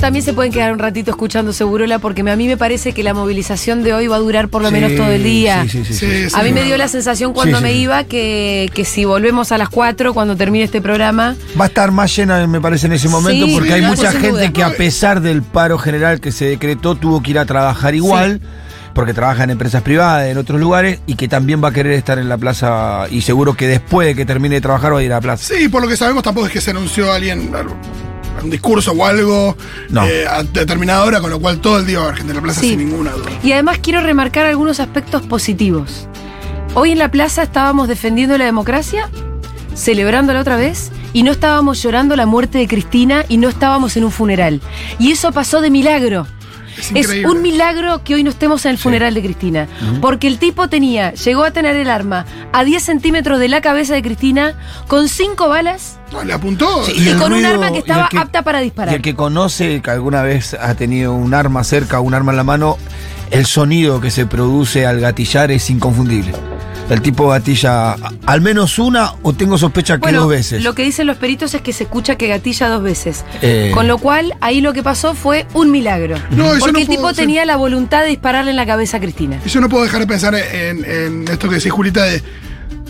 también se pueden quedar un ratito escuchando Segurola porque a mí me parece que la movilización de hoy va a durar por lo Sí, menos todo el día. sí, sí, sí, sí. Sí, sí, A mí me dio la sensación cuando Sí, me sí. iba que, que si volvemos a las 4 cuando termine este programa, Va a estar más llena, me parece, en ese momento, Sí, porque sí, hay mucha gente duda. que a pesar del paro general que se decretó, tuvo que ir a trabajar igual, porque trabaja en empresas privadas, en otros lugares, y que también va a querer estar en la plaza, y seguro que después de que termine de trabajar va a ir a la plaza. Sí, por lo que sabemos tampoco es que se anunció alguien un discurso o algo No. eh, a determinada hora, con lo cual todo el día va a haber gente en la plaza Sí. sin ninguna duda. Y además quiero remarcar algunos aspectos positivos. Hoy en la plaza estábamos defendiendo la democracia, celebrándola otra vez, y no estábamos llorando la muerte de Cristina y no estábamos en un funeral. Y eso pasó de milagro. Es un milagro que hoy no estemos en el funeral de Cristina. Porque el tipo tenía, llegó a tener el arma a 10 centímetros de la cabeza de Cristina, con cinco balas No, le apuntó. Sí, y, con un arma que estaba que- apta para Y disparar. el que conoce que alguna vez ha tenido un arma cerca, un arma en la mano, el sonido que se produce al gatillar es inconfundible. El tipo gatilla al menos una o tengo sospecha que Bueno, dos veces. lo que dicen los peritos es que se escucha que gatilla dos veces. Eh. Con lo cual, ahí lo que pasó fue un milagro. No, yo Porque no el puedo- tipo sí. tenía la voluntad de dispararle en la cabeza a Cristina. Y yo no puedo dejar de pensar en, en esto que decía Julita de,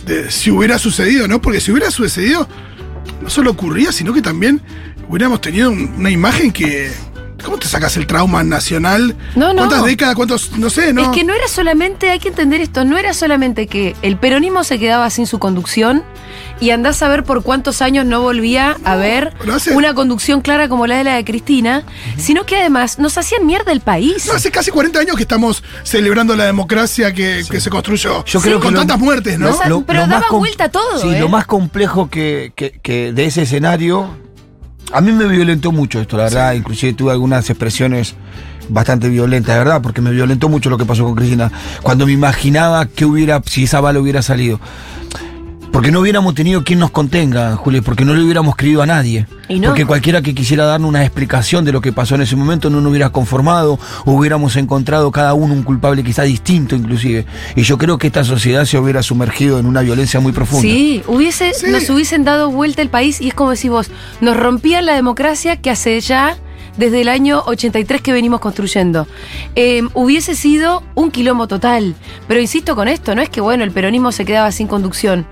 de si hubiera sucedido, ¿no? Porque si hubiera sucedido, no solo ocurría, sino que también hubiéramos tenido un- una imagen que. ¿Cómo te sacas el trauma nacional? No, no. ¿Cuántas décadas? ¿Cuántos? No sé, ¿no? Es que no era solamente, hay que entender esto, no era solamente que el peronismo se quedaba sin su conducción y andás a ver por cuántos años no volvía a ver hace- una conducción clara como la de la de Cristina, sino que además nos hacían mierda el país. No, hace casi 40 años que estamos celebrando la democracia que, que se construyó. Yo creo con que lo- tantas muertes, ¿no? O sea, pero daba vuelta todo, Sí, ¿eh? lo más complejo que, que- que de ese escenario. A mí me violentó mucho esto, la verdad. Inclusive tuve algunas expresiones bastante violentas, de verdad, porque me violentó mucho lo que pasó con Cristina. Cuando me imaginaba que hubiera, si esa bala hubiera salido. Porque no hubiéramos tenido quien nos contenga, Julio, porque no le hubiéramos escrito a nadie. Y no. Porque cualquiera que quisiera darnos una explicación de lo que pasó en ese momento no nos hubiera conformado, o hubiéramos encontrado cada uno un culpable quizá distinto inclusive. Y yo creo que esta sociedad se hubiera sumergido en una violencia muy profunda. Sí, hubiese, Sí. nos hubiesen dado vuelta el país y es como decís vos, nos rompían la democracia que hace ya desde el año 83 que venimos construyendo. Eh, hubiese sido un quilombo total. Pero insisto con esto, no es que bueno, el peronismo se quedaba sin conducción.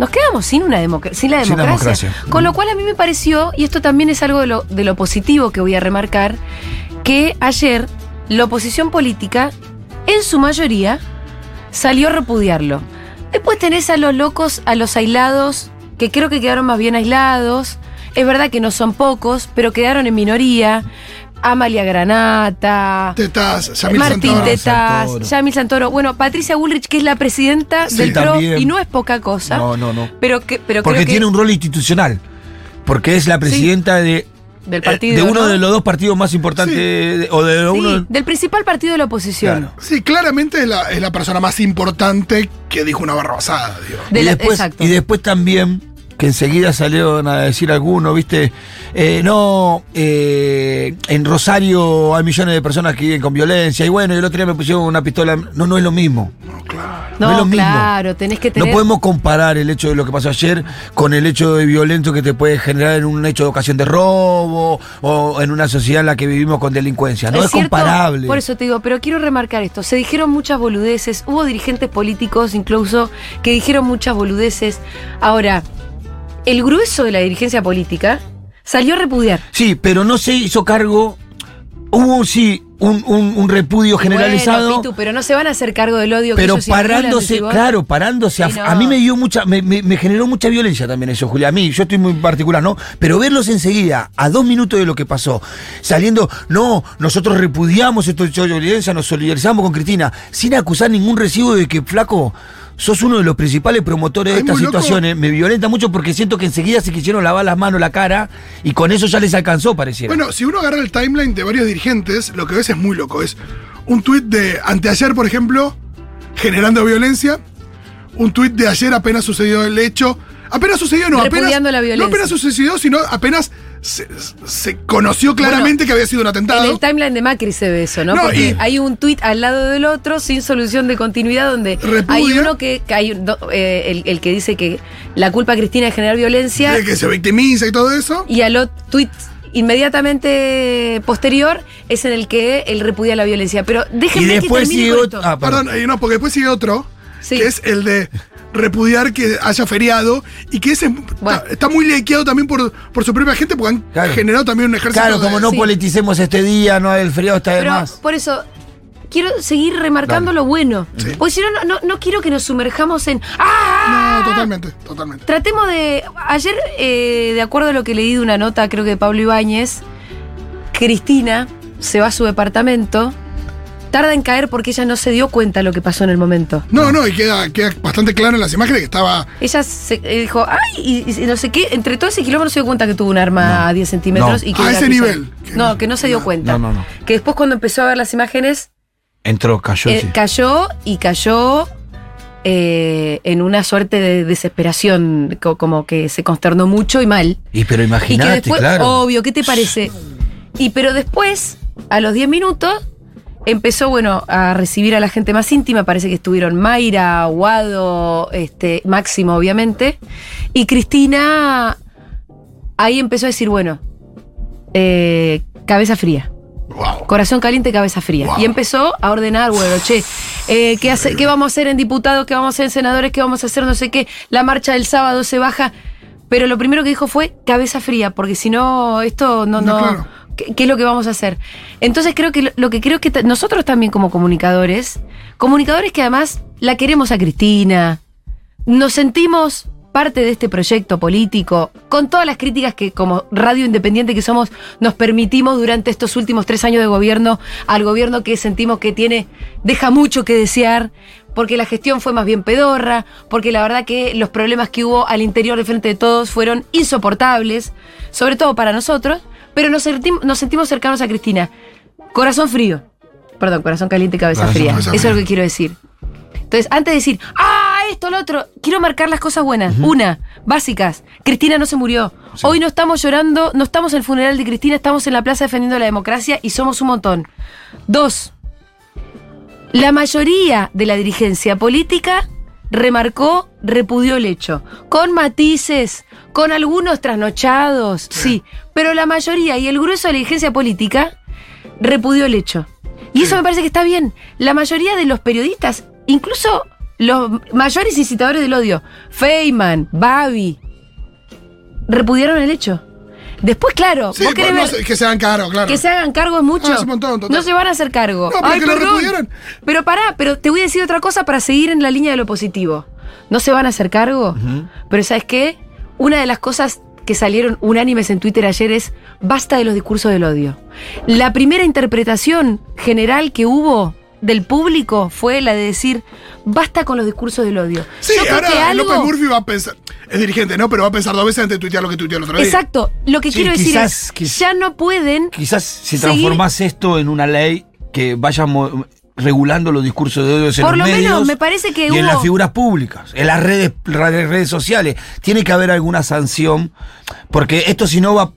Nos quedamos sin, una democ- sin la Sin democracia. democracia. Con lo cual a mí me pareció, y esto también es algo de lo, de lo positivo que voy a remarcar, que ayer la oposición política, en su mayoría, salió a repudiarlo. Después tenés a los locos, a los aislados, que creo que quedaron más bien aislados. Es verdad que no son pocos, pero quedaron en minoría. Amalia Granata, Tetas, Yamil Martín Santoro. Tetaz, Santoro. Yamil Santoro. Bueno, Patricia Bullrich, que es la presidenta Sí, del PRO, también. y no es poca cosa. No, no, no. Pero, que, pero Porque creo que tiene un rol institucional. Porque es la presidenta de, del eh, partido. de uno ¿no? de los dos partidos más importantes, Sí. de- o de Sí, uno. del principal partido de la oposición. Claro. Sí, claramente es la, es la persona más importante que dijo una barra basada, digo. De y, la- después, exacto. y después también, que enseguida salieron a decir algunos, viste, eh, no, eh, en Rosario hay millones de personas que viven con violencia, y bueno, y el otro día me pusieron una pistola. No, no es lo mismo. No, claro. No, no es lo mismo. claro, tenés que tener. No podemos comparar el hecho de lo que pasó ayer con el hecho de violento que te puede generar en un hecho de ocasión de robo o en una sociedad en la que vivimos con delincuencia. No es, cierto, comparable. Por eso te digo, pero quiero remarcar esto. Se dijeron muchas boludeces, hubo dirigentes políticos incluso que dijeron muchas boludeces. Ahora, el grueso de la dirigencia política salió a repudiar. Sí, pero no se hizo cargo. Hubo, sí, un, un- un repudio generalizado. Pitu, pero no se van a hacer cargo del odio que pero ellos inoculan, parándose, claro, parándose. a- Sí, no. A, mí me dio mucha, me, me- me generó mucha violencia también eso, Julia. A mí, yo estoy muy particular, ¿no? Pero verlos enseguida, a dos minutos de lo que pasó, saliendo, no, nosotros repudiamos esto de violencia, nos solidarizamos con Cristina, sin acusar ningún recibo de que, flaco, sos uno de los principales promotores de estas loco. situaciones. Me violenta mucho porque siento que enseguida se quisieron lavar las manos, la cara, y con eso ya les alcanzó, pareciera. Bueno, si uno agarra el timeline de varios dirigentes, lo que ves es muy loco. Es un tuit de anteayer, por ejemplo, generando violencia. Un tuit de ayer apenas sucedió el hecho. Apenas sucedió, no, apenas. Repudiando la violencia. No apenas sucedió, sino apenas se, se conoció claramente que había sido un En atentado. el timeline de Macri se ve eso, ¿no? No, Porque y- hay un tuit al lado del otro sin solución de continuidad donde Repudia. hay uno que, que hay eh, el, el que dice que la culpa a Cristina es generar violencia de que se victimiza y todo eso. y al otro tuit inmediatamente posterior es en el que él repudia la violencia. Pero Y déjenme después que termine sigue con otro. esto. Ah, perdón. Perdón, eh, no, porque después sigue otro, Sí. que es el de repudiar que haya feriado y que ese Bueno. está, está muy lequeado también por, por su propia gente porque han Claro. generado también un ejército Claro, de- como no Sí. politicemos este día, no el feriado está de Pero más. por eso quiero seguir remarcando Dale. lo bueno. Porque si no, no, no, no quiero que nos sumerjamos en. ¡Ah! No, totalmente, totalmente. Tratemos de. Ayer, eh, de acuerdo a lo que leí de una nota, creo que de Pablo Ibáñez, Cristina se va a su departamento. Tarda en caer porque ella no se dio cuenta de lo que pasó en el momento. No, no, y queda, queda bastante claro en las imágenes que estaba. Ella se eh, dijo, ay, y, y no sé qué, entre todo ese kilómetro no se dio cuenta que tuvo un arma a 10 centímetros No. y que A ese nivel. Que No, no- que no se dio no. cuenta. No, no, no. Que después cuando empezó a ver las imágenes, Entró, cayó. eh, sí. cayó y cayó eh, en una suerte de desesperación, co- como que se consternó mucho y mal. Y pero Y que imagínate, después, claro. obvio, ¿qué te parece? Y pero después, a los 10 minutos, empezó, bueno, a recibir a la gente más íntima. Parece que estuvieron Mayra, Guado, este, Máximo, obviamente. Y Cristina ahí empezó a decir, bueno, eh, cabeza fría. Wow. Corazón caliente, cabeza fría. Wow. Y empezó a ordenar, bueno, che, eh, ¿qué, hace- ¿qué vamos a hacer en diputados? ¿Qué vamos a hacer en senadores? ¿Qué vamos a hacer? No sé qué. La marcha del sábado se baja. Pero lo primero que dijo fue cabeza fría, porque si no, esto no, No, no. claro. ¿Qué, es lo que vamos a hacer? Entonces creo que lo, que creo que nosotros también como comunicadores, comunicadores que además la queremos a Cristina, nos sentimos parte de este proyecto político, con todas las críticas que como radio independiente que somos, nos permitimos durante estos últimos tres años de gobierno, al gobierno que sentimos que tiene, deja mucho que desear, porque la gestión fue más bien pedorra, porque la verdad que los problemas que hubo al interior del Frente de Todos fueron insoportables, sobre todo para nosotros, pero nos, nos sentimos cercanos a Cristina. Corazón frío. Perdón, corazón caliente cabeza Corazón, fría. cabeza Eso es lo que quiero decir. Entonces, antes de decir, ah, esto, lo otro, quiero marcar las cosas buenas. Una, básicas. Cristina no se murió. Hoy no estamos llorando, no estamos en el funeral de Cristina, estamos en la plaza defendiendo la democracia y somos un montón. Dos, la mayoría de la dirigencia política remarcó, repudió el hecho. Con matices, con algunos trasnochados, sí. Pero la mayoría y el grueso de la dirigencia política repudió el hecho. Y eso me parece que está bien. La mayoría de los periodistas, incluso los mayores incitadores del odio, Feynman, Babi, repudiaron el hecho. Después, claro, Sí, vos querés pero no ver- sé, que se hagan caro, claro. que se hagan cargo es mucho. Ah, es un montón, total. no se van a hacer cargo. No, pero Ay, que lo perdón. repudiaran. Pero pará, pero te voy a decir otra cosa para seguir en la línea de lo positivo. No se van a hacer cargo, pero ¿sabes qué? Una de las cosas que salieron unánimes en Twitter ayer es basta de los discursos del odio. La primera interpretación general que hubo del público fue la de decir basta con los discursos del odio. Sí, Yo creo ahora que algo... López Murphy va a pensar. Es dirigente, ¿no? Pero va a pensar dos veces antes de tuitear lo que tuiteó el otro día. Exacto, lo que Sí, quiero decir quizás- es, quiz- ya no pueden Quizás si Seguir- transformás esto en una ley que vaya regulando los discursos de odio en Por los lo menos me parece que y en las figuras públicas, en las redes, redes, redes sociales. Tiene que haber alguna sanción, porque esto si no va...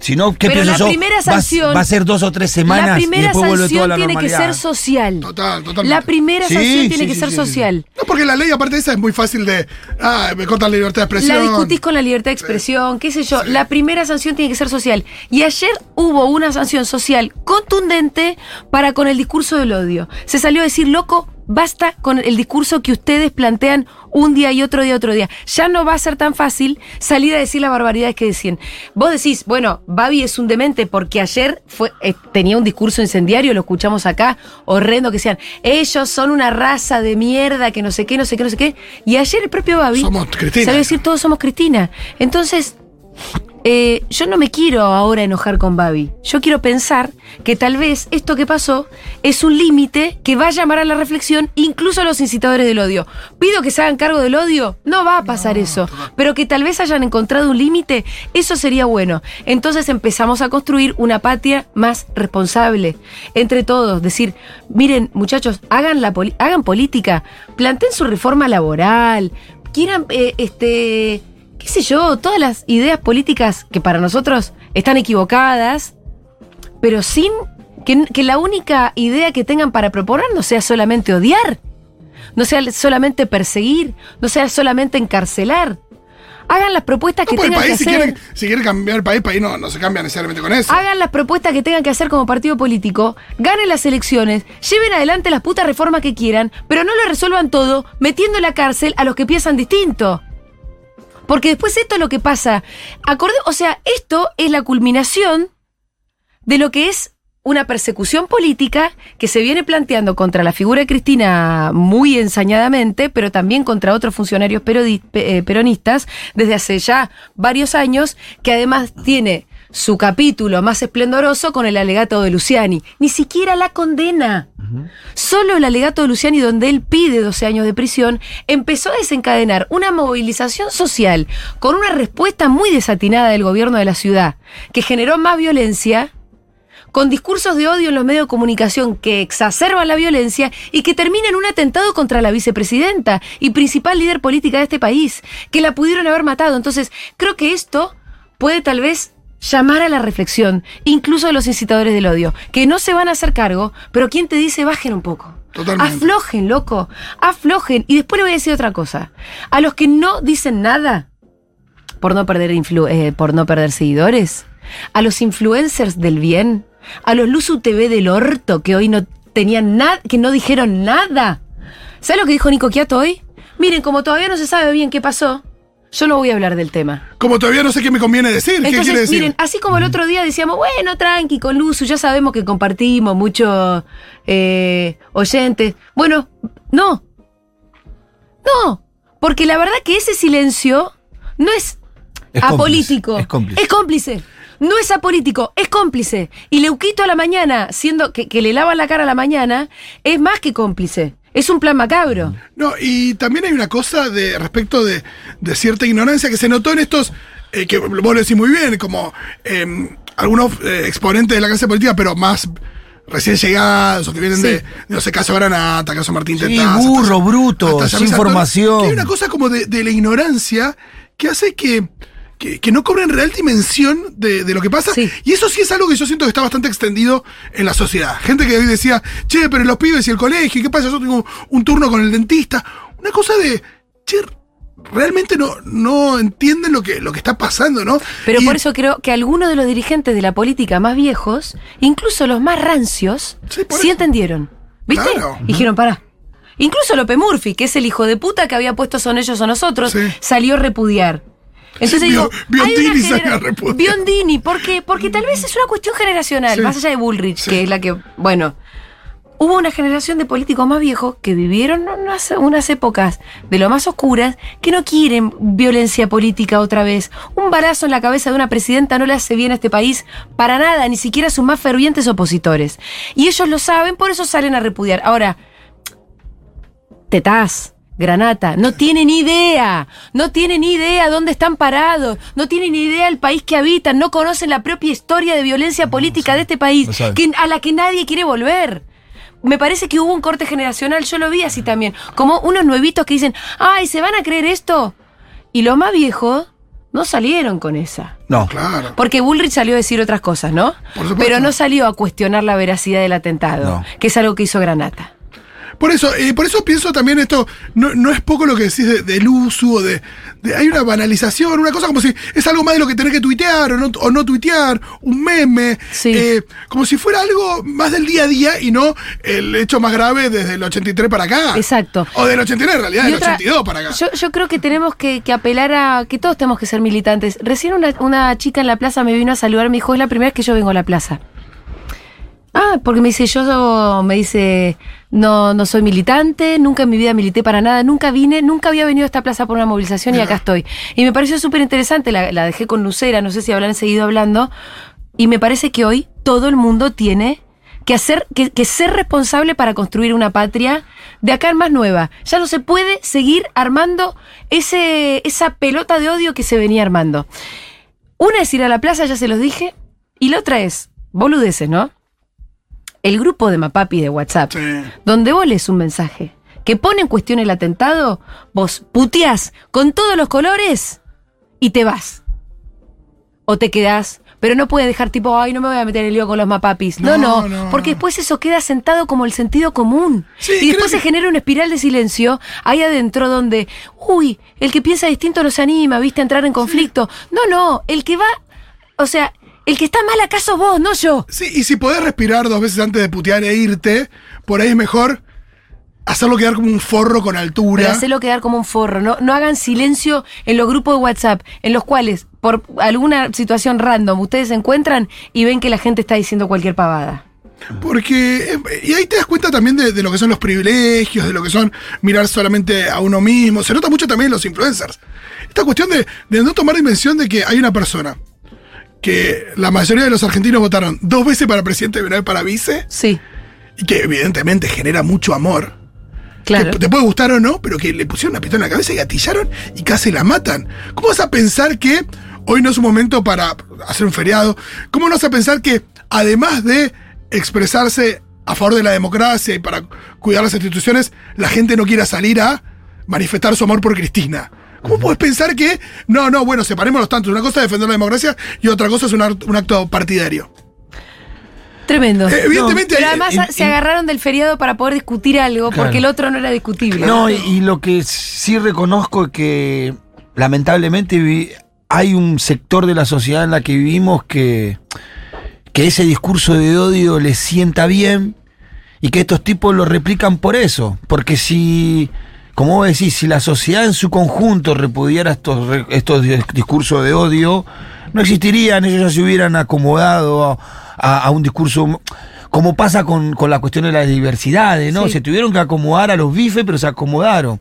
Si no, ¿qué Pero la yo? primera sanción- Va, a ser dos o tres semanas La y primera después vuelve toda sanción la tiene que ser social. Total, totalmente. La primera Sí, sanción tiene sí, que sí, ser sí, sí. social. No, porque la ley, aparte de esa, es muy fácil de. Ah, me cortan la libertad de expresión. La discutís con la libertad de expresión, qué sé yo. La primera sanción tiene que ser social. Y ayer hubo una sanción social contundente para con el discurso del odio. Se salió a decir, loco, basta con el discurso que ustedes plantean un día y otro día, otro día. Ya no va a ser tan fácil salir a decir las barbaridades que decían. Vos decís, bueno, Babi es un demente porque ayer fue, eh, tenía un discurso incendiario, lo escuchamos acá, horrendo, que decían, ellos son una raza de mierda, que no sé qué, no sé qué, no sé qué. Y ayer el propio Babi Somos Cristina. salió a decir, todos somos Cristina. Entonces, eh, yo no me quiero ahora enojar con Babi. Yo quiero pensar que tal vez esto que pasó es un límite que va a llamar a la reflexión incluso a los incitadores del odio. Pido que se hagan cargo del odio, no va a pasar eso. Pero que tal vez hayan encontrado un límite, eso sería bueno. Entonces empezamos a construir una patria más responsable entre todos. Decir, miren, muchachos, hagan, la hagan política, planteen su reforma laboral, quieran, eh, este qué sé yo, todas las ideas políticas que para nosotros están equivocadas, pero sin que, que la única idea que tengan para proponer no sea solamente odiar, no sea solamente perseguir, no sea solamente encarcelar. Hagan las propuestas No, que el tengan que si hacer. si quiere cambiar el país, el país no, no se cambia necesariamente con eso. Hagan las propuestas que tengan que hacer como partido político, ganen las elecciones, lleven adelante las putas reformas que quieran, pero no lo resuelvan todo metiendo en la cárcel a los que piensan distinto. Porque después esto es lo que pasa. Acorde, o sea, esto es la culminación de lo que es una persecución política que se viene planteando contra la figura de Cristina muy ensañadamente, pero también contra otros funcionarios eh, peronistas desde hace ya varios años, que además tiene su capítulo más esplendoroso con el alegato de Luciani. Ni siquiera la condena. Solo el alegato de Luciani, donde él pide 12 años de prisión, empezó a desencadenar una movilización social con una respuesta muy desatinada del gobierno de la ciudad, que generó más violencia con discursos de odio en los medios de comunicación que exacerban la violencia y que terminan en un atentado contra la vicepresidenta y principal líder política de este país, que la pudieron haber matado. Entonces, creo que esto puede tal vez llamar a la reflexión, incluso de los incitadores del odio, que no se van a hacer cargo, pero ¿quién te dice bajen un poco? Totalmente. Aflojen, loco, aflojen. Y después le voy a decir otra cosa. A los que no dicen nada, por no perder influ- eh, por no perder seguidores, a los influencers del bien, a los Luzu TV del orto que hoy no tenían nada, que no dijeron nada. ¿Sabes lo que dijo Nico Quiato hoy? Miren, como todavía no se sabe bien qué pasó, yo no voy a hablar del tema. Como todavía no sé qué me conviene decir. ¿Qué quiere Entonces, decir? miren, así como el otro día decíamos, bueno, tranqui, con Luzu, ya sabemos que compartimos mucho eh, oyentes. Bueno, no. No. Porque la verdad que ese silencio no es, Es apolítico. cómplice, es cómplice. Es cómplice. No es apolítico, es cómplice. Y Leuquito a la mañana, siendo que, que le lavan la cara a la mañana, es más que cómplice. Es un plan macabro. No, y también hay una cosa de respecto de, de cierta ignorancia que se notó en estos, eh, que vos lo decís muy bien, como eh, algunos eh, exponentes de la clase política, pero más recién llegados, o que vienen Sí. de, de, no sé, caso Granata, caso Martín Sí, Tetaz, burro, hasta- bruto, hasta sin formación. hay una cosa como de, de la ignorancia que hace que, que, que no cobren real dimensión de, de lo que pasa. Sí. Y eso sí es algo que yo siento que está bastante extendido en la sociedad. Gente que hoy decía, che, pero los pibes y el colegio, ¿qué pasa? Yo tengo un turno con el dentista. Una cosa de, che, realmente no, no entienden lo que, lo que está pasando, ¿no? Pero Y- por eso creo que algunos de los dirigentes de la política más viejos, incluso los más rancios, Sí, entendieron. ¿Viste? Claro. Dijeron, pará. Incluso Lope Murphy, que es el hijo de puta que había puesto son ellos o nosotros, Sí. salió a repudiar. Entonces Sí, digo, Biondini genera-. Biondini, ¿por qué? Porque tal vez es una cuestión generacional, Sí. más allá de Bullrich, Sí. que es la que, bueno, hubo una generación de políticos más viejos que vivieron unas, unas épocas de lo más oscuras que no quieren violencia política otra vez. Un balazo en la cabeza de una presidenta no le hace bien a este país para nada, ni siquiera a sus más fervientes opositores. Y ellos lo saben, por eso salen a repudiar. Ahora, Tetaz, Granata, no tienen idea, no tienen idea dónde están parados, no tienen idea el país que habitan, no conocen la propia historia de violencia política de este país, no saben. que- a la que nadie quiere volver. Me parece que hubo un corte generacional, yo lo vi así también, como unos nuevitos que dicen, ay, ¿se van a creer esto? Y los más viejos no salieron con esa. No. Claro. Porque Bullrich salió a decir otras cosas, ¿no? Por supuesto. Pero no salió a cuestionar la veracidad del atentado, No. que es algo que hizo Granata. Por eso, eh, por eso pienso también esto, no, no es poco lo que decís de- del uso, o de, de- hay una banalización, una cosa como si es algo más de lo que tenés que tuitear o no, o no tuitear, un meme, Sí. eh, como si fuera algo más del día a día y no el hecho más grave desde el 83 para acá. Exacto. O del 89 en realidad, Y del otra- 82 para acá. Yo, yo creo que tenemos que, que apelar a que todos tenemos que ser militantes. Recién una, una chica en la plaza me vino a saludar, me dijo, es la primera vez que yo vengo a la plaza. Ah, porque me dice, yo me dice, no, no soy militante, nunca en mi vida milité para nada, nunca vine, nunca había venido a esta plaza por una movilización y acá estoy. Y me pareció súper interesante, la, la dejé con Lucera, no sé si habrán seguido hablando, y me parece que hoy todo el mundo tiene que hacer, que, que ser responsable para construir una patria de acá en más nueva. Ya no se puede seguir armando ese, esa pelota de odio que se venía armando. Una es ir a la plaza, ya se los dije, y la otra es, boludeces, ¿no? El grupo de Mapapi de WhatsApp, Sí. donde vos lees un mensaje que pone en cuestión el atentado, vos puteás con todos los colores y te vas. O te quedás pero no puede dejar tipo, ay, no me voy a meter en el lío con los mapapis. No, No, no, no, porque después eso queda sentado como el sentido común. Sí, y después se que- genera una espiral de silencio ahí adentro donde, uy, el que piensa distinto no se anima, viste, a entrar en conflicto. No, no, el que va, o sea, el que está mal acaso vos, no yo. Sí, y si podés respirar dos veces antes de putear e irte, por ahí es mejor hacerlo quedar como un forro con Pero altura. hacerlo quedar como un forro. No, no hagan silencio en los grupos de WhatsApp, en los cuales, por alguna situación random, ustedes se encuentran y ven que la gente está diciendo cualquier pavada. Porque. eh, Y ahí te das cuenta también de, de lo que son los privilegios, de lo que son mirar solamente a uno mismo. Se nota mucho también en los influencers. Esta cuestión de, de no tomar dimensión de que hay una persona que la mayoría de los argentinos votaron dos veces para presidente y una vez para vice, Sí, y que evidentemente genera mucho amor. claro. Que te puede gustar o no, pero que le pusieron una pistola en la cabeza y gatillaron y casi la matan. ¿Cómo vas a pensar que hoy no es un momento para hacer un feriado? ¿Cómo no vas a pensar que además de expresarse a favor de la democracia y para cuidar las instituciones, la gente no quiera salir a manifestar su amor por Cristina? ¿Cómo puedes pensar que, no, no, bueno, separemos los tantos? Una cosa es defender la democracia y otra cosa es un, art- un acto partidario. Tremendo. Eh, evidentemente, Pero eh, además se agarraron del feriado para poder discutir algo, Claro. porque el otro no era discutible. No, y, y lo que sí reconozco es que lamentablemente vi- hay un sector de la sociedad en la que vivimos que, que ese discurso de odio les sienta bien y que estos tipos lo replican por eso. Porque si, como vos decís, si la sociedad en su conjunto repudiara estos, estos dis- discursos de odio, no existirían, ellos ya se hubieran acomodado a, a- a un discurso como pasa con, con la cuestión de las diversidades, ¿no? Sí. Se tuvieron que acomodar a los bifes, pero se acomodaron.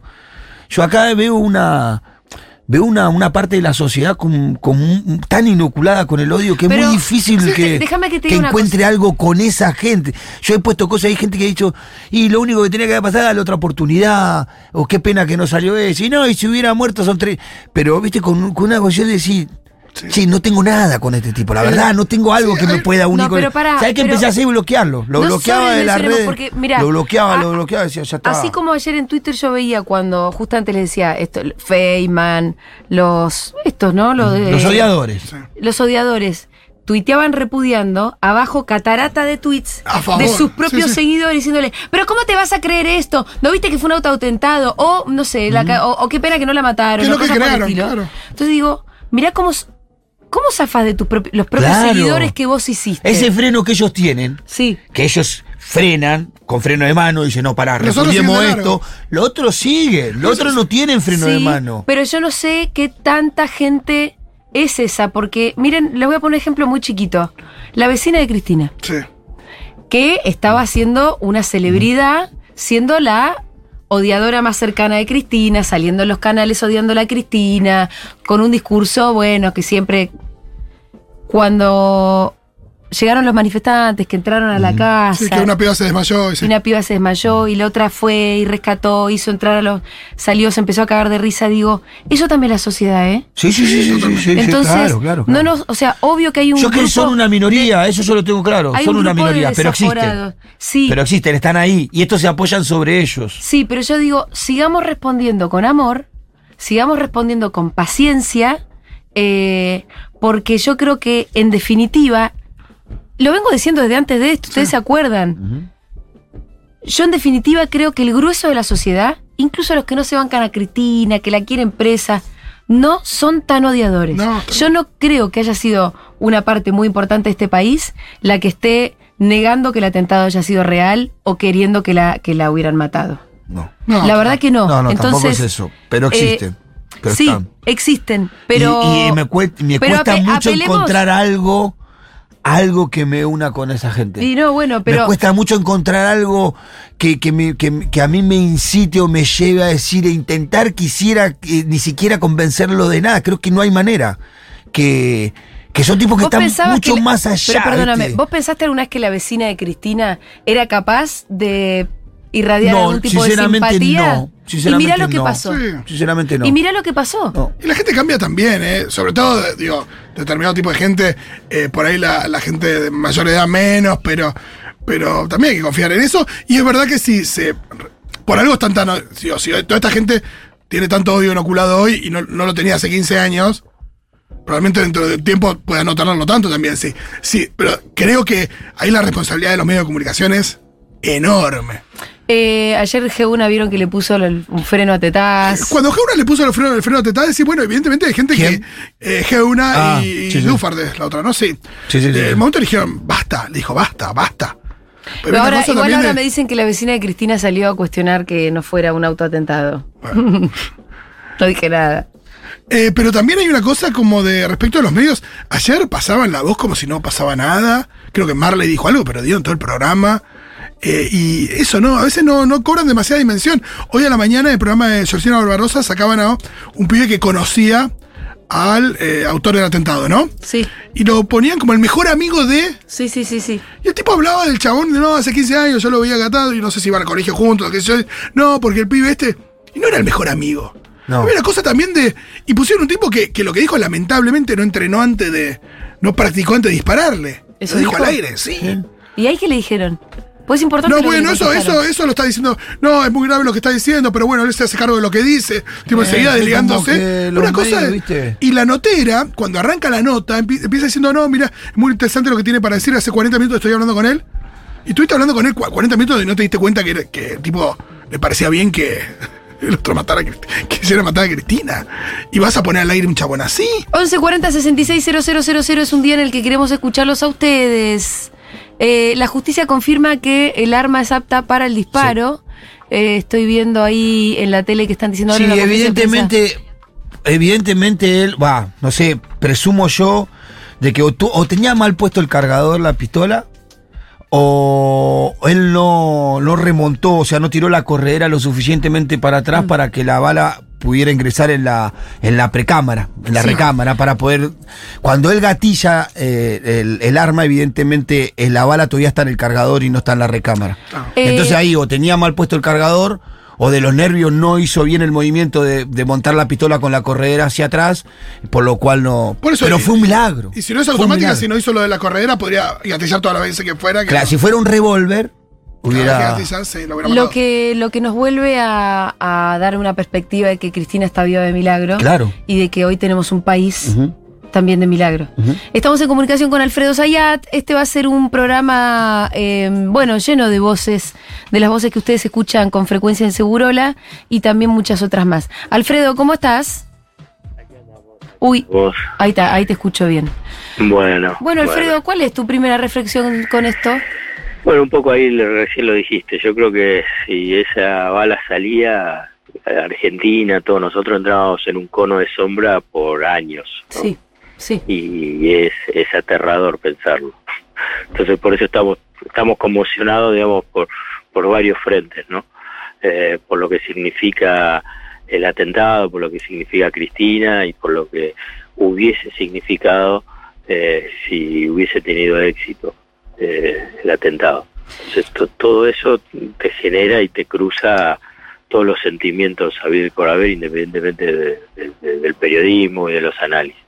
Yo acá veo una veo una, una parte de la sociedad como, como un- tan inoculada con el odio que es muy difícil sí, que, que encuentre algo con esa gente. Yo he puesto cosas, hay gente que ha dicho, y lo único que tenía que haber pasado era la otra oportunidad, o qué pena que no salió eso, y no, y si hubiera muerto son tres. Pero, viste, con, con una cuestión de decir, sí. no tengo nada con este tipo, la verdad, no tengo algo que me hay- pueda unir No, con pero él. pará, ¿Sabes qué pero- empecé a hacer? Bloquearlo. Lo No bloqueaba de la red. porque, mirá, lo bloqueaba, a- lo bloqueaba, decía, ya está. Así como ayer en Twitter yo veía cuando justamente les decía esto, Feynman, los estos, ¿no? Los, de- Los odiadores. Los odiadores tuiteaban repudiando, abajo catarata de tweets de sus propios sí, sí. seguidores diciéndole, pero ¿cómo te vas a creer esto? ¿No viste que fue un autoatentado? O, no sé, la o, o qué pena que no la mataron. Que es o lo que crearon, claro. Entonces digo, mirá cómo, cómo zafas de tus propi- los propios Claro. seguidores que vos hiciste. Ese freno que ellos tienen, Sí. que ellos frenan con freno de mano y dicen, no, pará, de esto. Lo otro sigue, lo otro no tienen freno de mano. Pero yo no sé qué tanta gente es esa, porque miren, les voy a poner un ejemplo muy chiquito. La vecina de Cristina, Sí. que estaba siendo una celebridad, siendo la odiadora más cercana de Cristina, saliendo en los canales odiándola a Cristina, con un discurso, bueno, que siempre cuando llegaron los manifestantes que entraron a la casa. Sí, que una piba se desmayó. y sí. una piba se desmayó y la otra fue y rescató, hizo entrar a los. salió, se empezó a cagar de risa. Digo, eso también es la sociedad, ¿eh? Sí, sí, sí, sí, sí, sí, sí, Entonces, claro, claro. no claro. nos, o sea, obvio que hay un Yo que grupo son una minoría, de- eso yo lo tengo claro, hay son un una de minoría, pero existen. Sí, Pero existen, están ahí y estos se apoyan sobre ellos. sí, pero yo digo, sigamos respondiendo con amor, sigamos respondiendo con paciencia, eh, porque yo creo que, en definitiva, lo vengo diciendo desde antes de esto, ustedes se acuerdan. Yo en definitiva creo que el grueso de la sociedad, incluso los que no se bancan a Cristina, que la quieren presa, no son tan odiadores. No, Yo no creo que haya sido una parte muy importante de este país la que esté negando que el atentado haya sido real o queriendo que la, que la hubieran matado. No. No, la verdad que no. No, no, Entonces, tampoco es eso. Pero eh, existen. pero sí, están. existen, pero... Y, y me, cuest- me cuesta ape- mucho apelemos- encontrar algo, algo que me una con esa gente. Y no, bueno, Me pero... cuesta mucho encontrar algo que, que, me- que- que a mí me incite o me lleve a decir e intentar quisiera eh, ni siquiera convencerlo de nada. Creo que no hay manera. Que, que son tipos que ¿Vos están mucho que la- más allá. Pero perdóname. ¿vos pensaste alguna vez que la vecina de Cristina era capaz de irradiar No, algún tipo de simpatía? no, sinceramente y mira lo que no. pasó. Sí. Sinceramente no. Y mira lo que pasó. No. Y la gente cambia también, ¿eh? Sobre todo, digo, determinado tipo de gente, eh, por ahí la, la gente de mayor edad menos, pero, pero también hay que confiar en eso. Y es verdad que si se. Por algo están tan. Si, si toda esta gente tiene tanto odio inoculado hoy y no, no lo tenía hace 15 años, Probablemente dentro del tiempo pueda no tardarlo tanto también, sí. Sí, pero creo que ahí la responsabilidad de los medios de comunicación es enorme. Eh, ayer G1 vieron que le puso el- un freno a tetaz. Cuando G1 le puso el freno, el freno a Tetá, decís, bueno, evidentemente hay gente ¿Quién? que. eh, G1 Ah, y, sí, sí. La otra, ¿no? Sí. Sí, sí, sí, Eh, sí. el momento le dijeron, basta, le dijo, basta, basta. Pero ahora, igual ahora de- me dicen que la vecina de Cristina salió a cuestionar que no fuera un autoatentado. Bueno. No dije nada. Eh, pero también hay una cosa como de respecto a los medios. Ayer pasaban la voz como si no pasaba nada. Creo que Marley dijo algo, pero dieron todo el programa. Eh, y eso no, a veces no, no cobran demasiada dimensión. Hoy a la mañana en el programa de Georgina Barbarosa sacaban a un pibe que conocía al eh, autor del atentado, ¿no? Sí, Y lo ponían como el mejor amigo de. sí, sí, sí, sí. Y el tipo hablaba del chabón de no, hace 15 años yo lo veía gatado y no sé si iban al colegio juntos, qué sé yo. No, porque el pibe este. Y no era el mejor amigo. No. Había una cosa también de. Y pusieron un tipo que, que lo que dijo lamentablemente no entrenó antes de. No practicó antes de dispararle. ¿Eso lo dijo, dijo? al aire, sí. ¿Y ahí qué le dijeron? Pues es importante. No, bueno, eso, eso, eso lo está diciendo. No, es muy grave lo que está diciendo, pero bueno, él se hace cargo de lo que dice. Tipo, Eh, enseguida como desligándose. Una cosa. medios. Y la notera, cuando arranca la nota, empie- empieza diciendo, no, mira, es muy interesante lo que tiene para decir. Hace 40 minutos estoy hablando con él. Y estuviste hablando con él cua- 40 minutos y no te diste cuenta que, que tipo, le parecía bien que el otro matara a quisiera matar a Cristina. Y vas a poner al aire un chabón así. 1140 66 000 es un día en el que queremos escucharlos a ustedes. Eh, la justicia confirma que el arma es apta para el disparo. Eh, estoy viendo ahí en la tele que están diciendo ahora Sí, la evidentemente, evidentemente él, va, no sé, presumo yo de que o, tu- o tenía mal puesto el cargador, la pistola, o él no, no remontó, o sea, no tiró la corredera lo suficientemente para atrás para que la bala pudiera ingresar en la, en la precámara, en la Sí. recámara, para poder... Cuando él gatilla eh, el, el arma, evidentemente eh, la bala todavía está en el cargador y no está en la recámara. Eh, Entonces ahí o tenía mal puesto el cargador o de los nervios no hizo bien el movimiento de, de montar la pistola con la corredera hacia atrás, por lo cual no... Por eso- pero fue un milagro. Y si no es automática, si no hizo lo de la corredera, podría gatillar todas las veces que fuera. Que Claro, no- si fuera un revólver, hubiera... lo que, lo que nos vuelve a, a dar una perspectiva de que Cristina está viva de milagro. Claro. Y de que hoy tenemos un país. También de milagro. Estamos en comunicación con Alfredo Zayat. Este va a ser un programa, eh, bueno, lleno de voces, de las voces que ustedes escuchan con frecuencia en Segurola y también muchas otras más. Alfredo, ¿cómo estás? Uy, Vos, ahí está, ahí te escucho bien. bueno. Bueno, Alfredo, ¿cuál es tu primera reflexión con esto? Bueno, un poco ahí recién lo dijiste. Yo creo que si esa bala salía, Argentina, todos nosotros entrábamos en un cono de sombra por años. ¿no? Sí, Y es, es aterrador pensarlo. Entonces, por eso estamos estamos conmocionados, digamos, por, por varios frentes, ¿no? Eh, por lo que significa el atentado, por lo que significa Cristina y por lo que hubiese significado eh, si hubiese tenido éxito eh, el atentado. Entonces, to- todo eso te genera y te cruza todos los sentimientos a vida y por haber, independientemente de- de- de- del periodismo y de los análisis.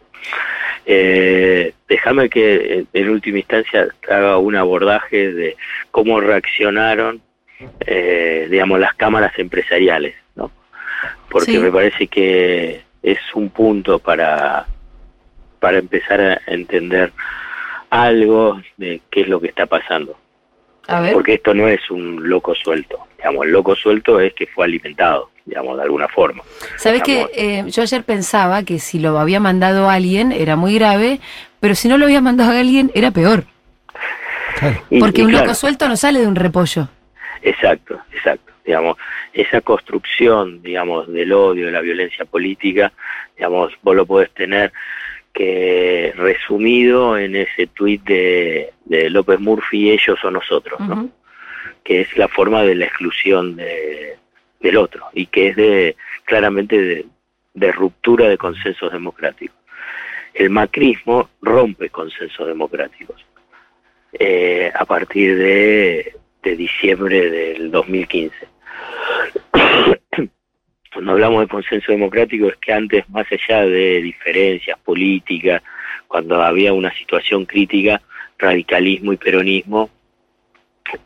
Eh, déjame que en, última instancia haga un abordaje de cómo reaccionaron, eh, digamos, las cámaras empresariales, ¿no? Porque Sí. me parece que es un punto para, para empezar a entender algo de qué es lo que está pasando. A ver. Porque esto no es un loco suelto. Digamos, el loco suelto es que fue alimentado, digamos, de alguna forma. Sabes que Estamos- yo ayer pensaba que si lo había mandado alguien era muy grave, pero si no lo había mandado a alguien era peor. Claro. Porque y un claro, loco suelto no sale de un repollo. Exacto, exacto. Digamos, esa construcción, digamos, del odio, de la violencia política, digamos, vos lo podés tener que resumido en ese tuit de, de López Murphy, ellos o nosotros, ¿no? Que es la forma de la exclusión de, del otro y que es de claramente de, ruptura de consensos democráticos. El macrismo rompe consensos democráticos eh, a partir de, de diciembre del 2015. Cuando hablamos de consenso democrático es que antes, más allá de diferencias políticas, cuando había una situación crítica, radicalismo y peronismo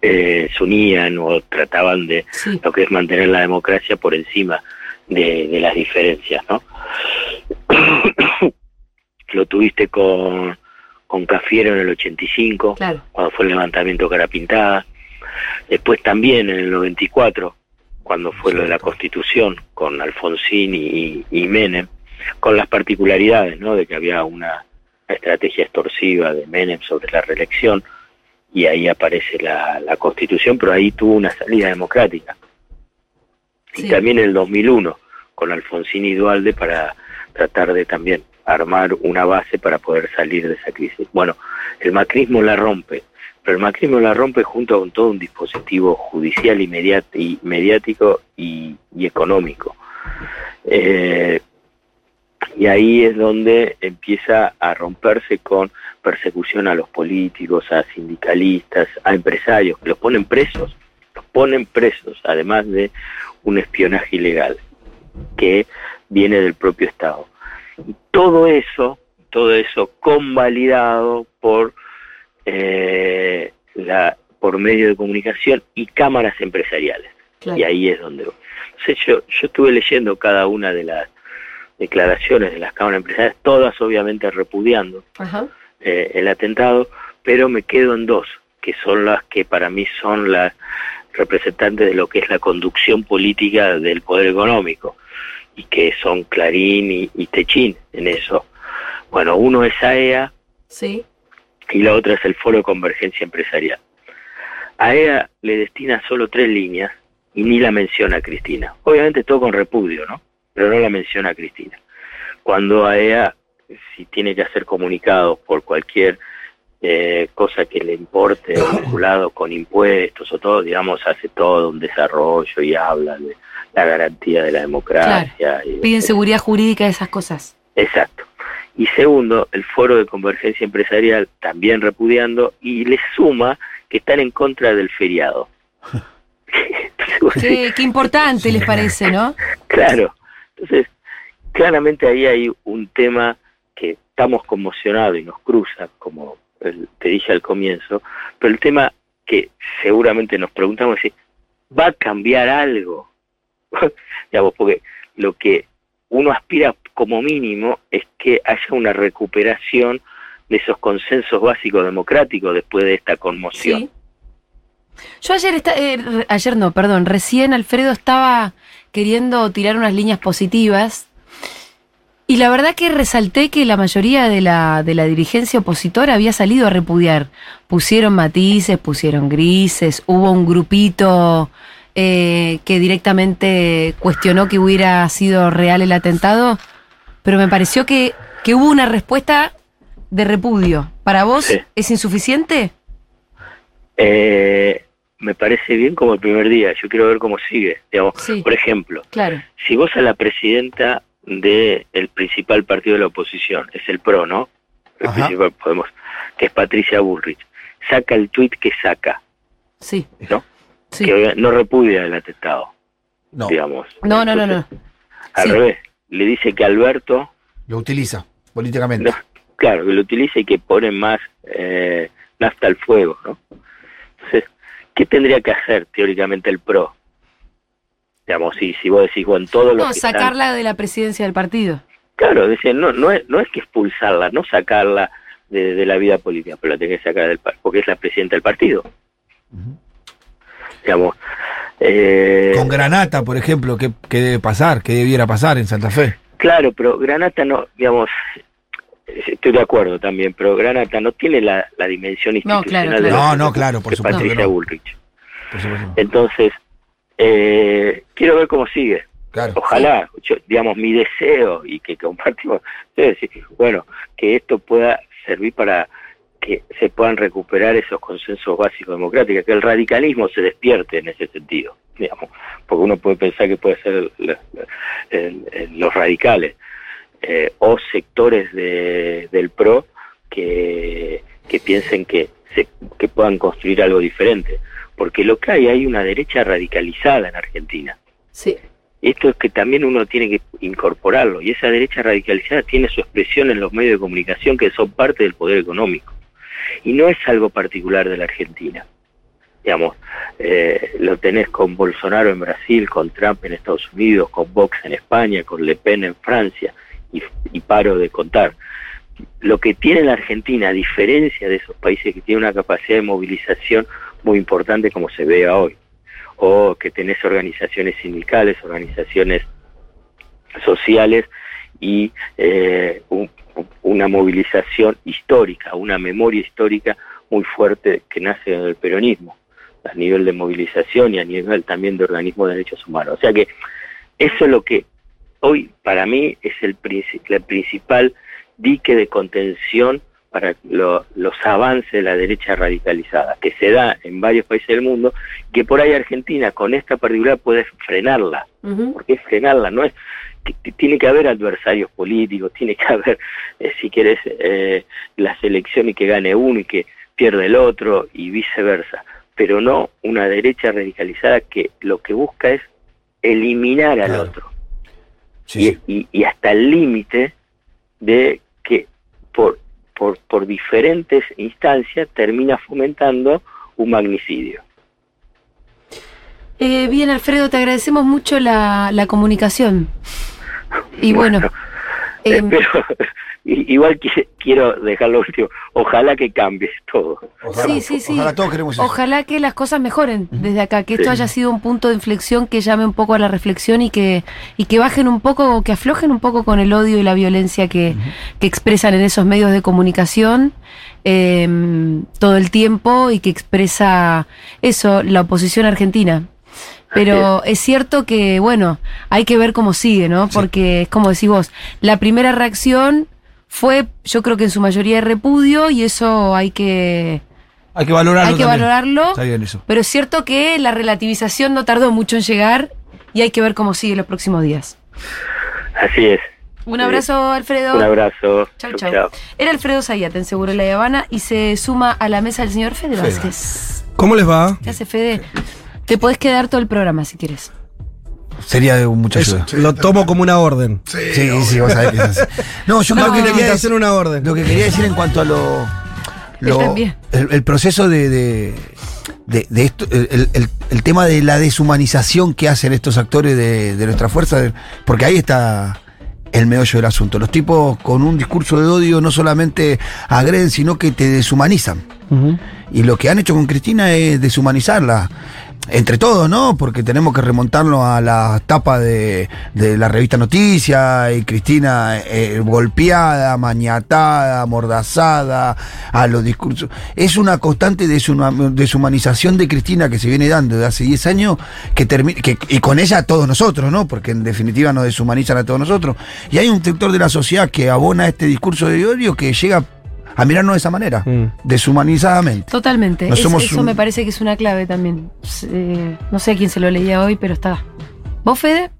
eh, se unían o trataban de Sí. lo que es mantener la democracia por encima de, de las diferencias, ¿no? lo tuviste con, con Cafiero en el 85, Claro. cuando fue el levantamiento cara pintada. Después también en el 94, cuando fue lo de la Constitución, con Alfonsín y, y Menem, con las particularidades, ¿no? De que había una estrategia extorsiva de Menem sobre la reelección, y ahí aparece la, la Constitución, pero ahí tuvo una salida democrática. Sí. Y también en el 2001, con Alfonsín y Dualde para tratar de también armar una base para poder salir de esa crisis. Bueno, el macrismo la rompe, pero el macrismo la rompe junto con todo un dispositivo judicial y mediático y, y económico. Eh, y ahí es donde empieza a romperse con persecución a los políticos, a sindicalistas, a empresarios, que los ponen presos, los ponen presos, además de un espionaje ilegal que viene del propio Estado. Y todo eso, todo eso convalidado por eh, la por medio de comunicación y cámaras empresariales. Claro. Y ahí es donde... Entonces yo, yo estuve leyendo cada una de las declaraciones de las cámaras empresariales, todas obviamente repudiando Ajá. eh, el atentado, pero me quedo en dos, que son las que para mí son las representantes de lo que es la conducción política del poder económico, y que son Clarín y, y Techín en eso. Bueno, uno es AEA Sí. y la otra es el Foro de Convergencia Empresarial. AEA le destina solo tres líneas y ni la menciona a Cristina. Obviamente todo con repudio, ¿no? Pero no la menciona a Cristina. Cuando AEA, si tiene que hacer comunicados por cualquier eh, cosa que le importe vinculado con impuestos o todo, digamos, hace todo un desarrollo y habla de la garantía de la democracia. y- Piden seguridad jurídica de esas cosas. Exacto. Y segundo, el foro de convergencia empresarial también repudiando y le suma que están en contra del feriado. Qué, qué importante les parece, ¿no? Claro. Entonces, claramente ahí hay un tema que estamos conmocionados y nos cruza, como te dije al comienzo, pero el tema que seguramente nos preguntamos es, ¿va a cambiar algo? Digamos, porque lo que uno aspira como mínimo es que haya una recuperación de esos consensos básicos democráticos después de esta conmoción. Sí. Yo ayer, esta- eh, ayer no, perdón, recién Alfredo estaba queriendo tirar unas líneas positivas y la verdad que resalté que la mayoría de la, de la dirigencia opositora había salido a repudiar. Pusieron matices, pusieron grises, hubo un grupito eh, que directamente cuestionó que hubiera sido real el atentado, pero me pareció que, que hubo una respuesta de repudio. ¿Para vos Sí. es insuficiente? Eh, me parece bien como el primer día, yo quiero ver cómo sigue. Digamos, Sí. Por ejemplo, Claro. si vos a la presidenta del principal partido de la oposición, es el PRO, ¿no? El Ajá. principal, podemos, que es Patricia Bullrich, saca el tuit que saca, Sí. ¿no? Sí. Que no repudia el atentado, No, digamos. No, no, no, no. Al Sí. revés, le dice que Alberto, lo utiliza políticamente. no, claro, que lo utiliza y que pone más eh, nafta al fuego, ¿no? Entonces, ¿qué tendría que hacer teóricamente el PRO? Digamos, si, si vos decís, bueno, todos los No, que están- sacarla de la presidencia del partido. Claro, decía, no, no, es, no es que expulsarla, no sacarla de, de la vida política, pero la tenés que sacar del par- porque es la presidenta del partido. Digamos, eh, Con Granata, por ejemplo, ¿qué, qué debe pasar? ¿Qué debiera pasar en Santa Fe? claro, pero Granata no, digamos, estoy de acuerdo también, pero Granata no tiene la, la dimensión No, claro, institucional claro. de No, la- no, claro, por de supuesto que Patricia no. Bullrich. Por supuesto. Entonces, eh, quiero ver cómo sigue. Claro. Ojalá, yo, digamos, mi deseo y que compartimos, es decir, bueno, que esto pueda servir para que se puedan recuperar esos consensos básicos democráticos, que el radicalismo se despierte en ese sentido, digamos, porque uno puede pensar que puede ser el- el- el- el- los radicales eh, o sectores de- del PRO que, que piensen que, se, que puedan construir algo diferente, porque lo que hay, hay una derecha radicalizada en Argentina. Sí. Esto es que también uno tiene que incorporarlo y esa derecha radicalizada tiene su expresión en los medios de comunicación que son parte del poder económico y no es algo particular de la Argentina. Digamos, eh, lo tenés con Bolsonaro en Brasil, con Trump en Estados Unidos, con Vox en España, con Le Pen en Francia y, y paro de contar. lo que tiene la Argentina, a diferencia de esos países que tienen una capacidad de movilización muy importante como se ve hoy, o que tenés organizaciones sindicales, organizaciones sociales y eh, un- una movilización histórica, una memoria histórica muy fuerte que nace del peronismo, a nivel de movilización y a nivel también de organismos de derechos humanos. O sea que eso es lo que hoy para mí es el, el principal dique de contención para lo- los avances de la derecha radicalizada, que se da en varios países del mundo, que por ahí Argentina con esta particular puede frenarla, Ujú. porque es frenarla, no es que tiene que haber adversarios políticos, tiene que haber, eh, si quieres, eh, la selección y que gane uno y que pierde el otro y viceversa, pero no una derecha radicalizada que lo que busca es eliminar al Claro. otro Sí, y, y- y hasta el límite de que por, por, por diferentes instancias termina fomentando un magnicidio. Eh, bien, Alfredo, te agradecemos mucho la, la comunicación. Y bueno, Eh, em, igual qui- quiero dejar lo último, ojalá que cambie todo. Ojalá, sí, sí, sí. Ojalá todos queremos eso. Ojalá que las cosas mejoren desde acá, que esto Sí. haya sido un punto de inflexión que llame un poco a la reflexión y que, y que bajen un poco, que aflojen un poco con el odio y la violencia que, que expresan en esos medios de comunicación eh, todo el tiempo y que expresa eso, la oposición argentina. Pero es cierto que, bueno, hay que ver cómo sigue, ¿no? Porque es como decís vos, la primera reacción fue, yo creo que en su mayoría de repudio y eso hay que, Hay que valorarlo. hay que también. valorarlo. Está bien eso. Pero es cierto que la relativización no tardó mucho en llegar y hay que ver cómo sigue los próximos días. Así es. Un abrazo, Alfredo. Un abrazo. Chau, Chau. Era Alfredo Zayat en Seguro La Habana y se suma a la mesa el señor Fede Fede Vázquez. ¿Cómo les va? ¿Qué hace Fede? Te podés quedar todo el programa si quieres. Sería de mucha Es- ayuda. lo tomo como una orden. Sí, Sí, sí, vos sabés que es así. No, yo No, creo que no, quería hacer una orden. Lo que quería decir en cuanto a lo. lo- el, el proceso de. de, de- de esto, el, el- el tema de la deshumanización que hacen estos actores de, de nuestra fuerza, porque ahí está el meollo del asunto. Los tipos con un discurso de odio no solamente agreden, sino que te deshumanizan. Y lo que han hecho con Cristina es deshumanizarla. Entre todos, ¿no? Porque tenemos que remontarnos a la tapa de, de la revista Noticias y Cristina eh, golpeada, mañatada, amordazada, a los discursos. Es una constante deshuma- deshumanización de Cristina que se viene dando desde hace 10 años que termina, que, y con ella a todos nosotros, ¿no? Porque en definitiva nos deshumanizan a todos nosotros. Y hay un sector de la sociedad que abona este discurso de odio que llega a mirarnos de esa manera, Mm. deshumanizadamente. Totalmente. No Es- somos eso un- me parece que es una clave también. Eh, no sé a quién se lo leía hoy, pero está. ¿Vos, Fede?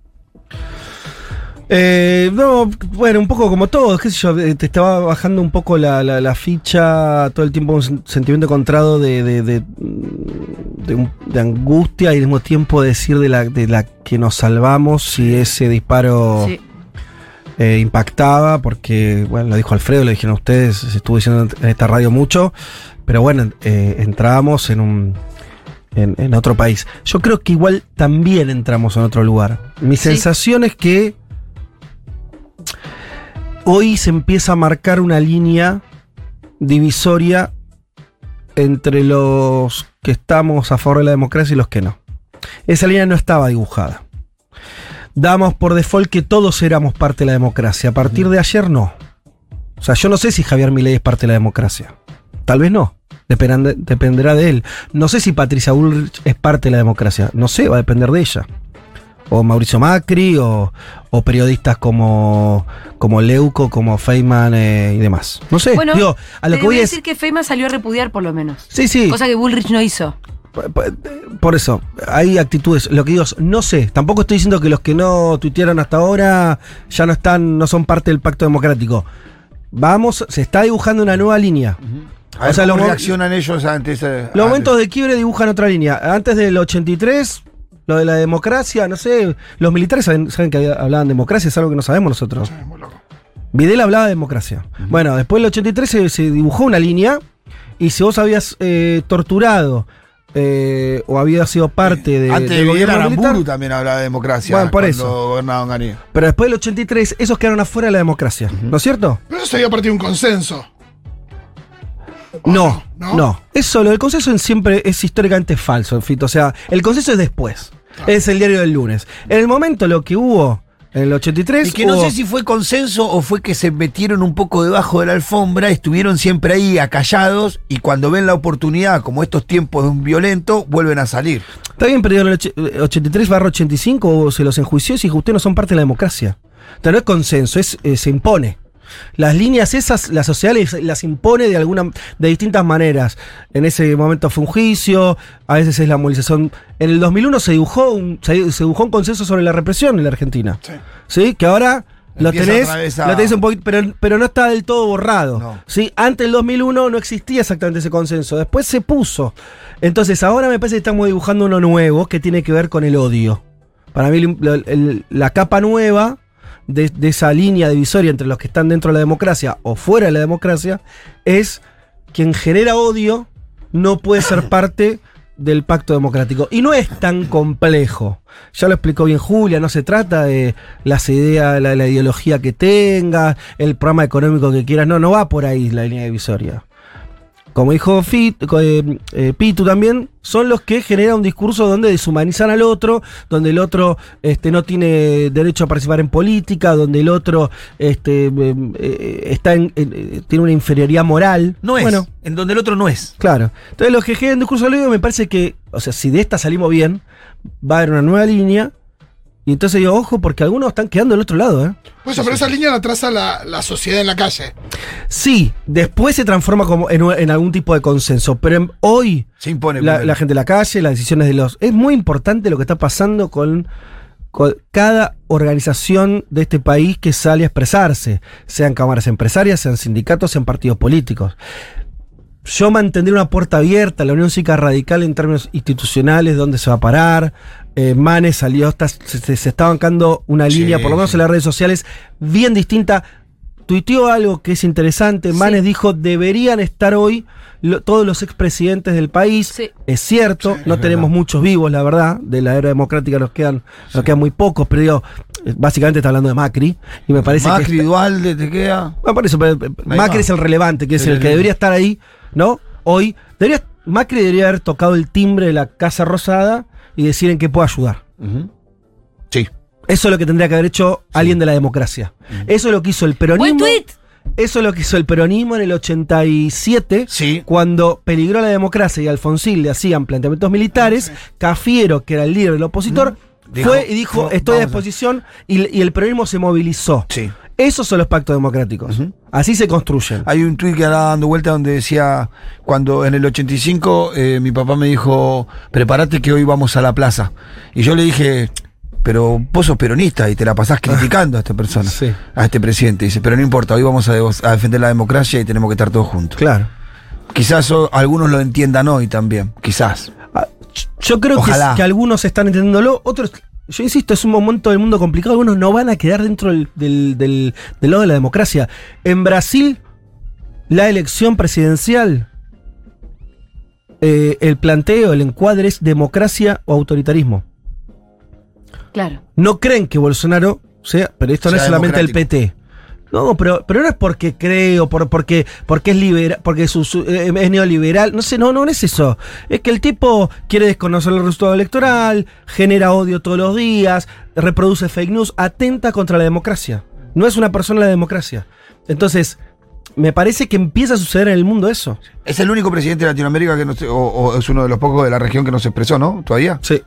Eh, no, bueno, un poco como todos, qué sé yo, eh, te estaba bajando un poco la, la- la ficha, todo el tiempo un sen- sentimiento encontrado de, de, de, de un- de angustia y al mismo tiempo decir de la, de la que nos salvamos si ese disparo Sí. Eh, impactaba, porque, bueno, lo dijo Alfredo, lo dijeron ustedes, se estuvo diciendo en esta radio mucho, pero bueno, eh, entramos en un... En, en otro país. Yo creo que igual también entramos en otro lugar. Mi Sí. sensación es que hoy se empieza a marcar una línea divisoria entre los que estamos a favor de la democracia y los que no. Esa línea no estaba dibujada. Damos por default que todos éramos parte de la democracia. A partir de ayer no. O sea, yo no sé si Javier Milei es parte de la democracia. Tal vez no. Depende- dependerá de él. No sé si Patricia Bullrich es parte de la democracia. No sé, va a depender de ella. O Mauricio Macri, o, o periodistas como, como Leuco, como Feynman eh, y demás. No sé. Bueno, Digo, a lo te que voy a es. decir que Feynman salió a repudiar por lo menos. Sí, sí. Cosa que Bullrich no hizo. Por- eso, hay actitudes. Lo que digo es, no sé, tampoco estoy diciendo que los que no tuitearon hasta ahora ya no están, no son parte del pacto democrático. Vamos, se está dibujando una nueva línea. A O sea, cómo los reaccionan ellos ante ese. Los momentos de quiebre dibujan otra línea. Antes del 83, lo de la democracia, no sé, los militares saben, saben que hablaban de democracia, es algo que no sabemos nosotros. Loco. Videla hablaba de democracia. Bueno, después del 83 se, se dibujó una línea y si vos habías eh, torturado eh, o había sido parte de, Antes del de también hablaba de democracia. Bueno, por cuando eso. Pero después del 83, esos quedaron afuera de la democracia, ¿no es cierto? Pero eso sería parte de un consenso. No, ¿no? no. Eso, lo del consenso en siempre es históricamente falso, Fito. O sea, el consenso es después. Es el diario del lunes. En el momento lo que hubo en el 83. Y que no sé si fue consenso o fue que se metieron un poco debajo de la alfombra, estuvieron siempre ahí acallados y cuando ven la oportunidad, como estos tiempos de un violento, vuelven a salir. Está bien, pero en el och- 83 barra 85 se los enjuició y dijo, ustedes no son parte de la democracia. Entonces no es consenso, es, eh, se impone. Las líneas esas, la sociedad las impone de alguna, de distintas maneras. En ese momento fue un juicio, a veces es la movilización. En el 2001 se dibujó un, se, se dibujó un consenso sobre la represión en la Argentina. Sí. ¿Sí? Que ahora lo tenés, a- lo tenés un poquito, pero, pero no está del todo borrado. No. ¿sí? Antes del 2001 no existía exactamente ese consenso, después se puso. Entonces ahora me parece que estamos dibujando uno nuevo que tiene que ver con el odio. Para mí el- el- la capa nueva de, de esa línea divisoria entre los que están dentro de la democracia o fuera de la democracia es quien genera odio no puede ser parte del pacto democrático. Y no es tan complejo. Ya lo explicó bien Julia, no se trata de las ideas, la, la ideología que tengas, el programa económico que quieras, no, no va por ahí la línea divisoria. Como dijo Fit, eh, eh, Pitu también, son los que generan un discurso donde deshumanizan al otro, donde el otro este, no tiene derecho a participar en política, donde el otro este, eh, eh, está en- eh, tiene una inferioridad moral. No es. Bueno, en donde el otro no es. Claro. Entonces, los que generan discurso del odio, me parece que, o sea, si de esta salimos bien, va a haber una nueva línea. Y entonces digo, ojo, porque algunos están quedando del otro lado, ¿eh? Pues, pero esa línea la traza la, la sociedad en la calle. Sí, después se transforma como en, en algún tipo de consenso. Pero en- hoy, Se impone. la, gente de la calle, las decisiones de los. Es muy importante lo que está pasando con, con cada organización de este país que sale a expresarse, sean cámaras empresarias, sean sindicatos, sean partidos políticos. Yo mantendré una puerta abierta, la Unión Cívica Radical en términos institucionales, dónde se va a parar. Eh, Manes salió, está- se, está bancando una Sí, línea, por lo menos sí. en las redes sociales, bien distinta. Tuiteó algo que es interesante. Sí. Manes dijo, deberían estar hoy lo- todos los expresidentes del país. Sí. Es cierto, Sí, no es tenemos verdad. muchos vivos, la verdad. De la era democrática nos quedan, nos quedan muy pocos, pero digo, eh, básicamente está hablando de Macri. Y me parece Macri, que. está- Dualde, te queda. bueno, por eso, pero, eh, Macri va. es el relevante, que es El el, que debería estar ahí, ¿no? Hoy. Debería, Macri debería haber tocado el timbre de la Casa Rosada y decir en qué puede ayudar. Sí. Eso es lo que tendría que haber hecho alguien de la democracia. Eso es lo que hizo el Buen peronismo. tweet. Eso es lo que hizo el peronismo en el 87. Sí. Cuando peligró la democracia y Alfonsín le hacían planteamientos militares, Cafiero, que era el líder del opositor, Dijo, fue y dijo, "No, estoy a vamos a-". disposición, y, y el peronismo se movilizó. Sí. Esos son los pactos democráticos. Así se construyen. Hay un tuit que andaba dando vuelta donde decía, cuando en el 85 eh, mi papá me dijo, prepárate que hoy vamos a la plaza. Y yo le dije, pero vos sos peronista y te la pasás criticando a esta persona, Sí. a este presidente. Dice, pero no importa, hoy vamos a, de- a defender la democracia y tenemos que estar todos juntos. Claro. Quizás o- algunos lo entiendan hoy también, quizás. Ah, Yo creo que, que algunos están entendiéndolo, otros, yo insisto, es un momento del mundo complicado, algunos no van a quedar dentro del, del- del- del lado de la democracia. En Brasil, la elección presidencial, eh, el planteo, el encuadre es democracia o autoritarismo. Claro. No creen que Bolsonaro sea, pero esto no es solamente el. PT. No, pero, pero no es porque creo, por, porque, porque es libera, porque su- su- eh, es neoliberal. No sé, no, no es eso. Es que el tipo quiere desconocer el resultado electoral, genera odio todos los días, reproduce fake news, atenta contra la democracia. No es una persona la democracia. Entonces, me parece que empieza a suceder en el mundo eso. Es el único presidente de Latinoamérica que no o es uno de los pocos de la región que no se expresó, ¿no? Todavía. Sí.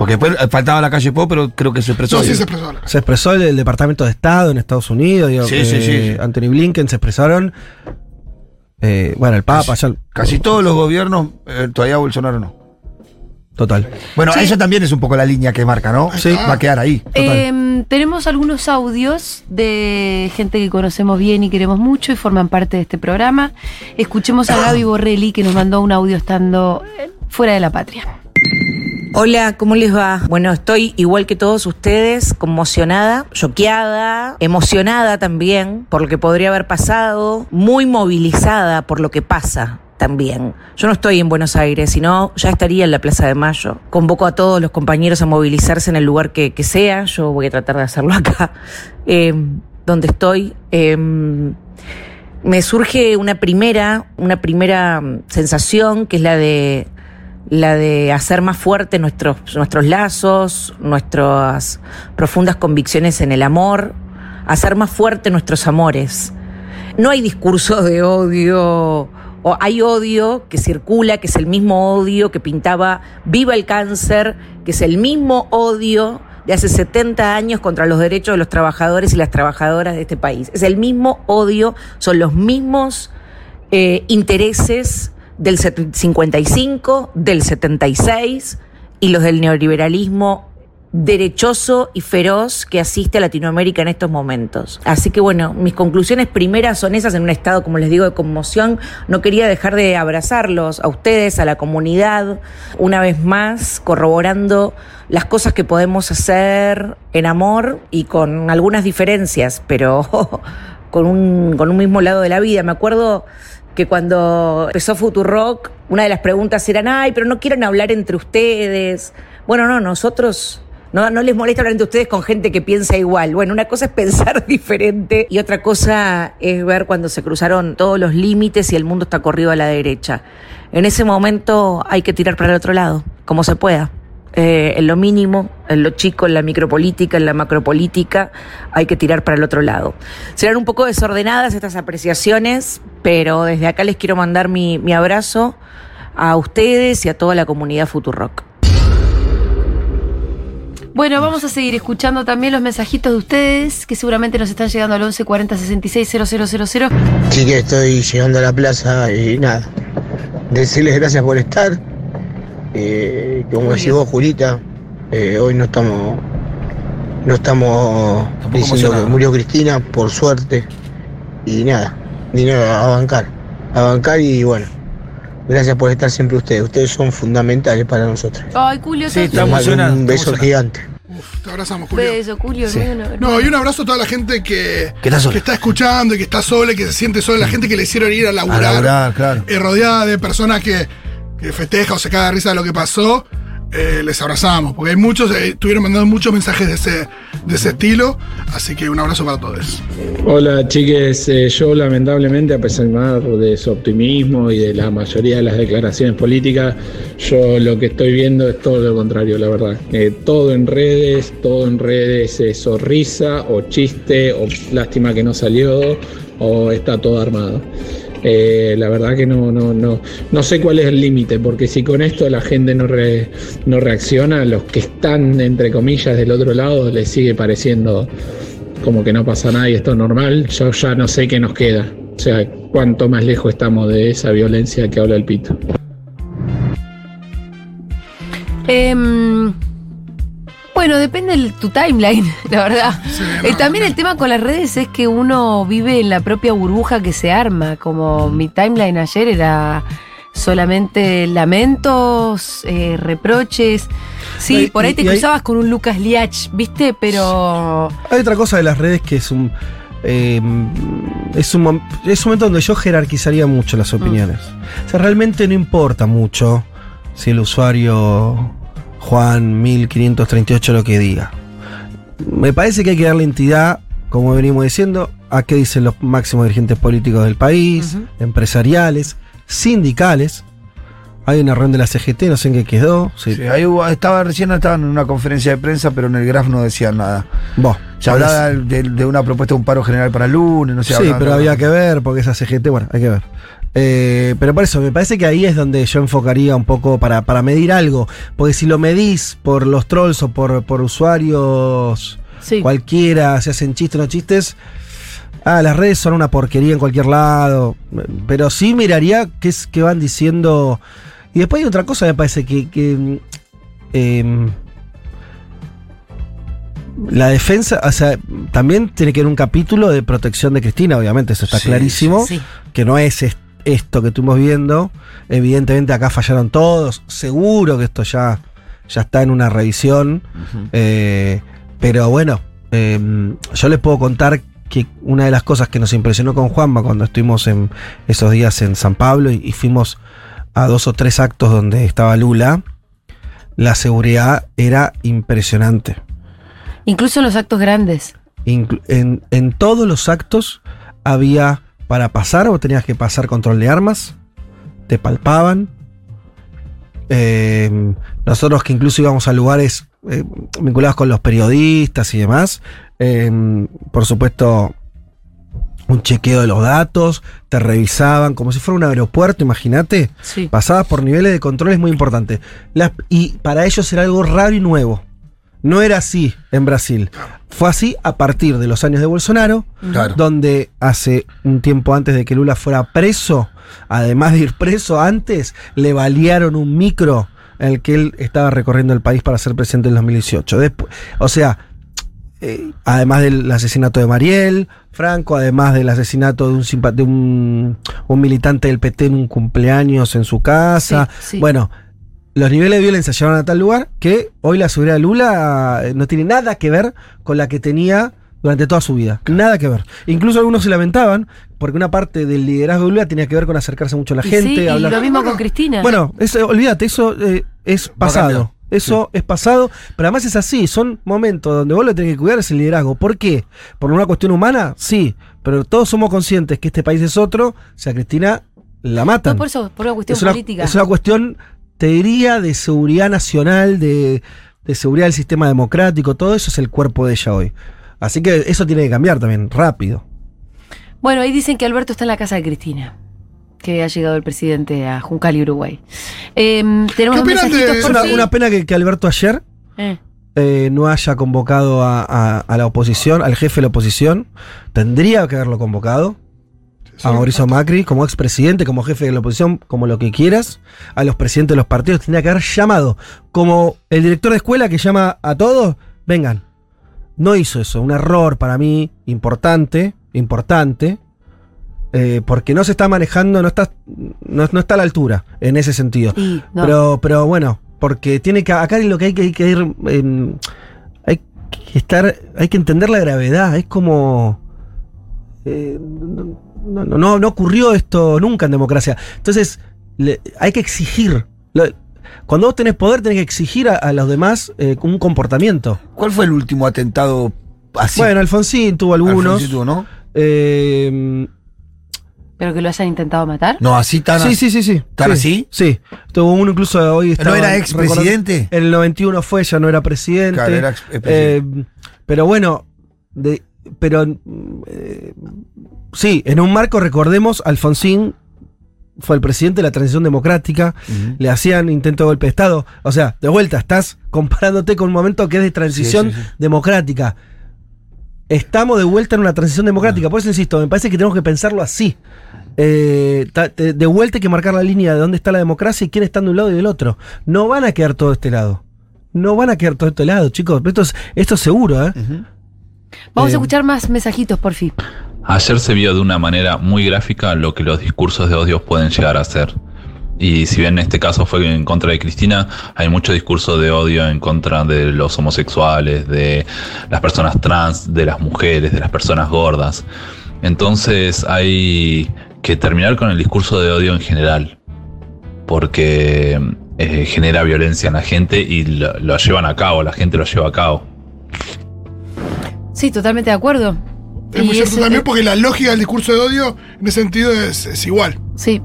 Porque después eh, faltaba la calle Po, pero creo que se expresó. No, sí se expresó Se expresó el, el Departamento de Estado en Estados Unidos, digo, Sí, sí, eh, sí, sí. Anthony Blinken se expresaron. Eh, bueno, el Papa, ya, Casi todos los gobiernos, eh, todavía Bolsonaro no. total. Bueno, Sí. eso también es un poco la línea que marca, ¿no? Sí. Va a quedar ahí. Eh, tenemos algunos audios de gente que conocemos bien y queremos mucho y forman parte de este programa. Escuchemos a Gaby Borrelli que nos mandó un audio estando fuera de la patria. Hola, ¿cómo les va? Bueno, estoy igual que todos ustedes, conmocionada, choqueada, emocionada también por lo que podría haber pasado, muy movilizada por lo que pasa también. Yo no estoy en Buenos Aires, sino ya estaría en la Plaza de Mayo. Convoco a todos los compañeros a movilizarse en el lugar que, sea. Yo voy a tratar de hacerlo acá, eh, donde estoy. Eh, me surge una primera, una primera mm, sensación que es la de la de hacer más fuertes nuestros, nuestros lazos, nuestras profundas convicciones en el amor, hacer más fuertes nuestros amores. No hay discurso de odio, o hay odio que circula, que es el mismo odio que pintaba Viva el cáncer, que es el mismo odio de hace 70 años contra los derechos de los trabajadores y las trabajadoras de este país. Es el mismo odio, son los mismos eh, intereses del 55, del 76 y los del neoliberalismo derechoso y feroz que asiste a Latinoamérica en estos momentos. Así que bueno, mis conclusiones primeras son esas en un estado, como les digo, de conmoción. No quería dejar de abrazarlos a ustedes, a la comunidad, una vez más, corroborando las cosas que podemos hacer en amor y con algunas diferencias, pero con un, con un mismo lado de la vida. Me acuerdo que cuando empezó Futurock, una de las preguntas eran, ay, pero no quieren hablar entre ustedes. Bueno, no, nosotros no, no les molesta hablar entre ustedes con gente que piensa igual. Bueno, una cosa es pensar diferente y otra cosa es ver cuando se cruzaron todos los límites y el mundo está corrido a la derecha. En ese momento hay que tirar para el otro lado, como se pueda. Eh, en lo mínimo, en lo chico, en la micropolítica, en la macropolítica, hay que tirar para el otro lado. Serán un poco desordenadas estas apreciaciones, pero desde acá les quiero mandar mi, mi abrazo a ustedes y a toda la comunidad Futurock. Bueno, vamos a seguir escuchando también los mensajitos de ustedes, que seguramente nos están llegando al 11 40 66 000. Sí que estoy llegando a la plaza y nada. Decirles gracias por estar. Eh, como decís vos, Julita, eh, hoy no estamos no estamos Tampoco diciendo que murió Cristina, por suerte. Y nada, dinero a bancar. A bancar y bueno. Gracias por estar siempre ustedes. Ustedes son fundamentales para nosotros. Ay, Julio, Sí, está emocionado, Un beso emocionado. gigante. Uf, te abrazamos, Julio. beso, Julio. Sí. No, y un abrazo a toda la gente que, Que está escuchando y que está sola y que se siente sola. La gente que le hicieron ir a A laburar. laburar, claro. eh, rodeada de personas que, festeja o se caga de risa de lo que pasó. eh, les abrazamos, porque hay muchos, eh, estuvieron mandando muchos mensajes de ese, de ese estilo, así que un abrazo para todos. Hola chiques, Eh, yo lamentablemente a pesar de su optimismo y de la mayoría de las declaraciones políticas, yo lo que estoy viendo es todo lo contrario, la verdad. Eh, todo en redes, todo en redes es o risa o chiste o lástima que no salió o está todo armado. Eh, la verdad que no, no, no, no sé cuál es el límite, porque si con esto la gente no, re- no reacciona, los que están, entre comillas, del otro lado, les sigue pareciendo como que no pasa nada y esto es normal, yo ya no sé qué nos queda. O sea, cuánto más lejos estamos de esa violencia que habla el pito. Em, bueno, depende de tu timeline, la verdad. Sí, Eh, también no. el tema con las redes es que uno vive en la propia burbuja que se arma. Como mi timeline ayer era solamente lamentos, eh, reproches. Sí, Y- por ahí te hay- cruzabas con un Lucas Liach, ¿viste? Pero. Hay otra cosa de las redes que es un. eh, es, un es un momento donde yo jerarquizaría mucho las opiniones. O sea, realmente no importa mucho si el usuario Juan 1538 lo que diga. Me parece que hay que darle entidad, como venimos diciendo, a qué dicen los máximos dirigentes políticos del país, empresariales, sindicales. Hay una reunión de la CGT, no sé en qué quedó. sí. Sí, ahí hubo- estaba recién estaban en una conferencia de prensa, pero en el graph no decían nada. Vos, Se hablaba de, de una propuesta de un paro general para el lunes, no sé. Sí, pero había que ver, porque esa CGT, bueno, hay que ver. Eh, pero por eso, me parece que ahí es donde yo enfocaría un poco para, para medir algo. Porque si lo medís por los trolls o por, por usuarios Sí. cualquiera, se hacen chistes o no chistes, ah, las redes son una porquería en cualquier lado. Pero sí miraría qué es que van diciendo. Y después hay otra cosa, me parece que. que em, la defensa, o sea, también tiene que haber un capítulo de protección de Cristina, obviamente, eso está Sí, clarísimo, Sí. que no es est- esto que estuvimos viendo. Evidentemente acá fallaron todos, seguro que esto ya, ya está en una revisión. eh, pero bueno, eh, yo les puedo contar que una de las cosas que nos impresionó con Juanma cuando estuvimos en esos días en San Pablo y, y fuimos a dos o tres actos donde estaba Lula, la seguridad era impresionante. Incluso en los actos grandes. Inclu- en, en todos los actos había para pasar o tenías que pasar control de armas, te palpaban. Eh, nosotros que incluso íbamos a lugares eh, vinculados con los periodistas y demás, eh, por supuesto un chequeo de los datos, te revisaban como si fuera un aeropuerto, imagínate, Sí. pasabas por niveles de controles muy importantes. Las- y para ellos era algo raro y nuevo. No era así en Brasil. Fue así a partir de los años de Bolsonaro, Claro. donde hace un tiempo antes de que Lula fuera preso, además de ir preso antes, le balearon un micro en el que él estaba recorriendo el país para ser presidente en 2018. Después, o sea, eh, además del asesinato de Mariel, Franco, además del asesinato de un, simpa- de un, un militante del PT en un cumpleaños en su casa. Sí, sí. Bueno, los niveles de violencia llevaron a tal lugar que hoy la seguridad de Lula eh, no tiene nada que ver con la que tenía durante toda su vida. Nada que ver. Incluso algunos se lamentaban porque una parte del liderazgo de Lula tenía que ver con acercarse mucho a la Y gente. sí, y hablar- lo mismo con Cristina. bueno, eso, olvídate, eso eh, es pasado. Eso es pasado, pero además es así, son momentos donde vos lo tenés que cuidar es el liderazgo. ¿Por qué? ¿Por una cuestión humana? Sí, pero todos somos conscientes que este país es otro, si a Cristina la matan. no, por eso, por una cuestión es, una, política. es una cuestión, te diría, de seguridad nacional, de, de seguridad del sistema democrático, todo eso es el cuerpo de ella hoy. Así que eso tiene que cambiar también, rápido. Bueno, ahí dicen que Alberto está en la casa de Cristina. Que ha llegado el presidente a Juncal, Uruguay. Em, tenemos ¿Qué opinan mensajitos de- Es por una, una pena que, que Alberto ayer Eh, eh, no haya convocado a, a- a la oposición, al jefe de la oposición. Tendría que haberlo convocado. A Mauricio Macri, como expresidente, como jefe de la oposición, como lo que quieras. A los presidentes de los partidos tendría que haber llamado. Como el director de escuela que llama a todos, vengan. No hizo eso. Un error para mí importante, importante. eh, porque no se está manejando, no está, no, no está a la altura en ese sentido. no. Pero, pero bueno, porque tiene que. Acá lo que hay que, hay que ir. em, hay que estar. Hay que entender la gravedad. Es como. eh, no, no, no, no ocurrió esto nunca en democracia. Entonces, le- hay que exigir. Lo- cuando vos tenés poder, tenés que exigir a, a los demás eh, un comportamiento. ¿Cuál fue el último atentado así? Bueno, Alfonsín tuvo algunos. Alfonsín tuvo, ¿no? eh, Pero que lo hayan intentado matar. No, así tan sí, sí, sí, sí. ¿Tan sí, así? Sí. Tuvo uno incluso hoy. ¿No era expresidente? En el 91 fue, ya no era presidente. Claro, era ex- expresidente. Eh, pero bueno, de, pero eh, sí, en un marco recordemos, Alfonsín fue el presidente de la transición democrática, le hacían intento de golpe de Estado. O sea, de vuelta, estás comparándote con un momento que es de transición Sí, sí, sí. democrática. Estamos de vuelta en una transición democrática. Por eso insisto, me parece que tenemos que pensarlo así. Eh, de vuelta hay que marcar la línea de dónde está la democracia y quién está de un lado y del otro. No van a quedar todo este lado. No van a quedar todo este lado, chicos. Esto es, esto es seguro, ¿eh? Vamos Eh, a escuchar más mensajitos, por fin. Ayer se vio de una manera muy gráfica lo que los discursos de odio pueden llegar a ser. Y si bien en este caso fue en contra de Cristina, hay mucho discurso de odio en contra de los homosexuales, de las personas trans, de las mujeres, de las personas gordas. Entonces hay que terminar con el discurso de odio en general, porque eh, genera violencia en la gente y lo, lo llevan a cabo, la gente lo lleva a cabo. Sí, totalmente de acuerdo. Es muy cierto también porque la lógica del discurso de odio en ese sentido es, es igual. Sí.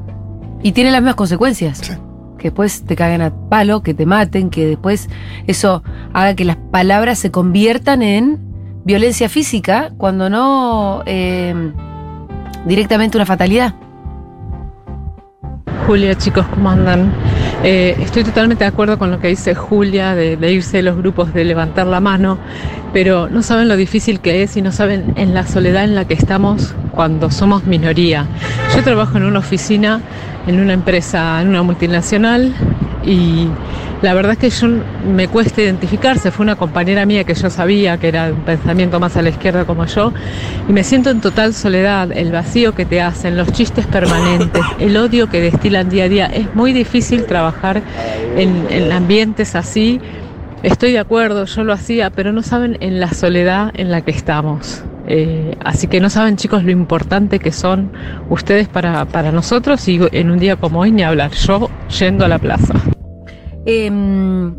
Y tiene las mismas consecuencias. Sí. Que después te caguen a palo, que te maten, que después eso haga que las palabras se conviertan en violencia física cuando no eh, directamente una fatalidad. Julia, chicos, ¿cómo andan? Eh, estoy totalmente de acuerdo con lo que dice Julia de, de irse de los grupos, de levantar la mano, pero no saben lo difícil que es y no saben en la soledad en la que estamos cuando somos minoría. Yo trabajo en una oficina, en una empresa, en una multinacional y la verdad es que yo me cuesta identificarse. Fue una compañera mía que yo sabía que era un pensamiento más a la izquierda como yo y me siento en total soledad, el vacío que te hacen, los chistes permanentes, el odio que destilan día a día. Es muy difícil trabajar en, en ambientes así. Estoy de acuerdo, yo lo hacía, pero no saben en la soledad en la que estamos. Eh, así que no saben, chicos, lo importante que son ustedes para, para nosotros y en un día como hoy ni hablar, yo yendo a la plaza. Em,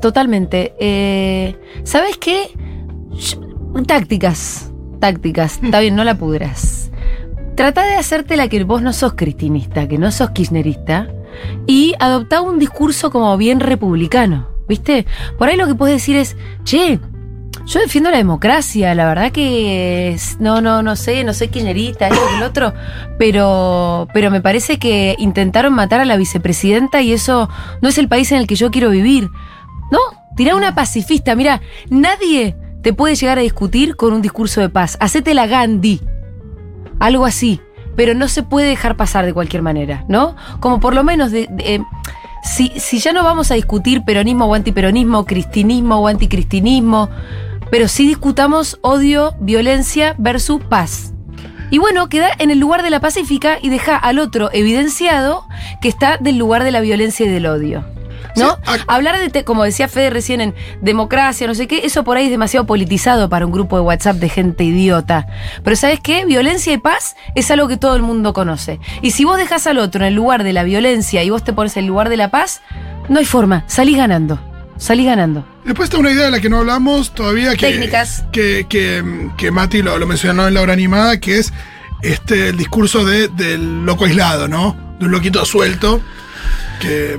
totalmente. Eh, ¿Sabes qué? Tácticas. Tácticas. Está bien, no la pudras. Trata de hacerte la que vos no sos cristinista, que no sos kirchnerista, y adoptá un discurso como bien republicano. ¿Viste? Por ahí lo que puedes decir es, che, yo defiendo la democracia, la verdad que no, no, no sé, no soy kirchnerista, esto y el otro, pero, pero me parece que intentaron matar a la vicepresidenta y eso no es el país en el que yo quiero vivir. ¿No? Tirá una pacifista, mira, nadie te puede llegar a discutir con un discurso de paz. Hacete la Gandhi. Algo así. Pero no se puede dejar pasar de cualquier manera, ¿no? Como por lo menos de, eh, si, si ya no vamos a discutir peronismo o antiperonismo, cristinismo o anticristinismo, pero sí discutamos odio, violencia versus paz. Y bueno, queda en el lugar de la pacífica y deja al otro evidenciado que está del lugar de la violencia y del odio. ¿No? Sí, Hablar de, te- como decía Fede recién, en democracia, no sé qué, eso por ahí es demasiado politizado para un grupo de WhatsApp de gente idiota. Pero ¿sabes qué? Violencia y paz es algo que todo el mundo conoce. Y si vos dejas al otro en el lugar de la violencia y vos te pones en el lugar de la paz, no hay forma, salís ganando. Salís ganando. Después está una idea de la que no hablamos todavía. Que, Técnicas. Que, que, que Mati lo, lo mencionó en la hora animada, que es este el discurso de, del loco aislado, ¿no? De un loquito suelto. Que,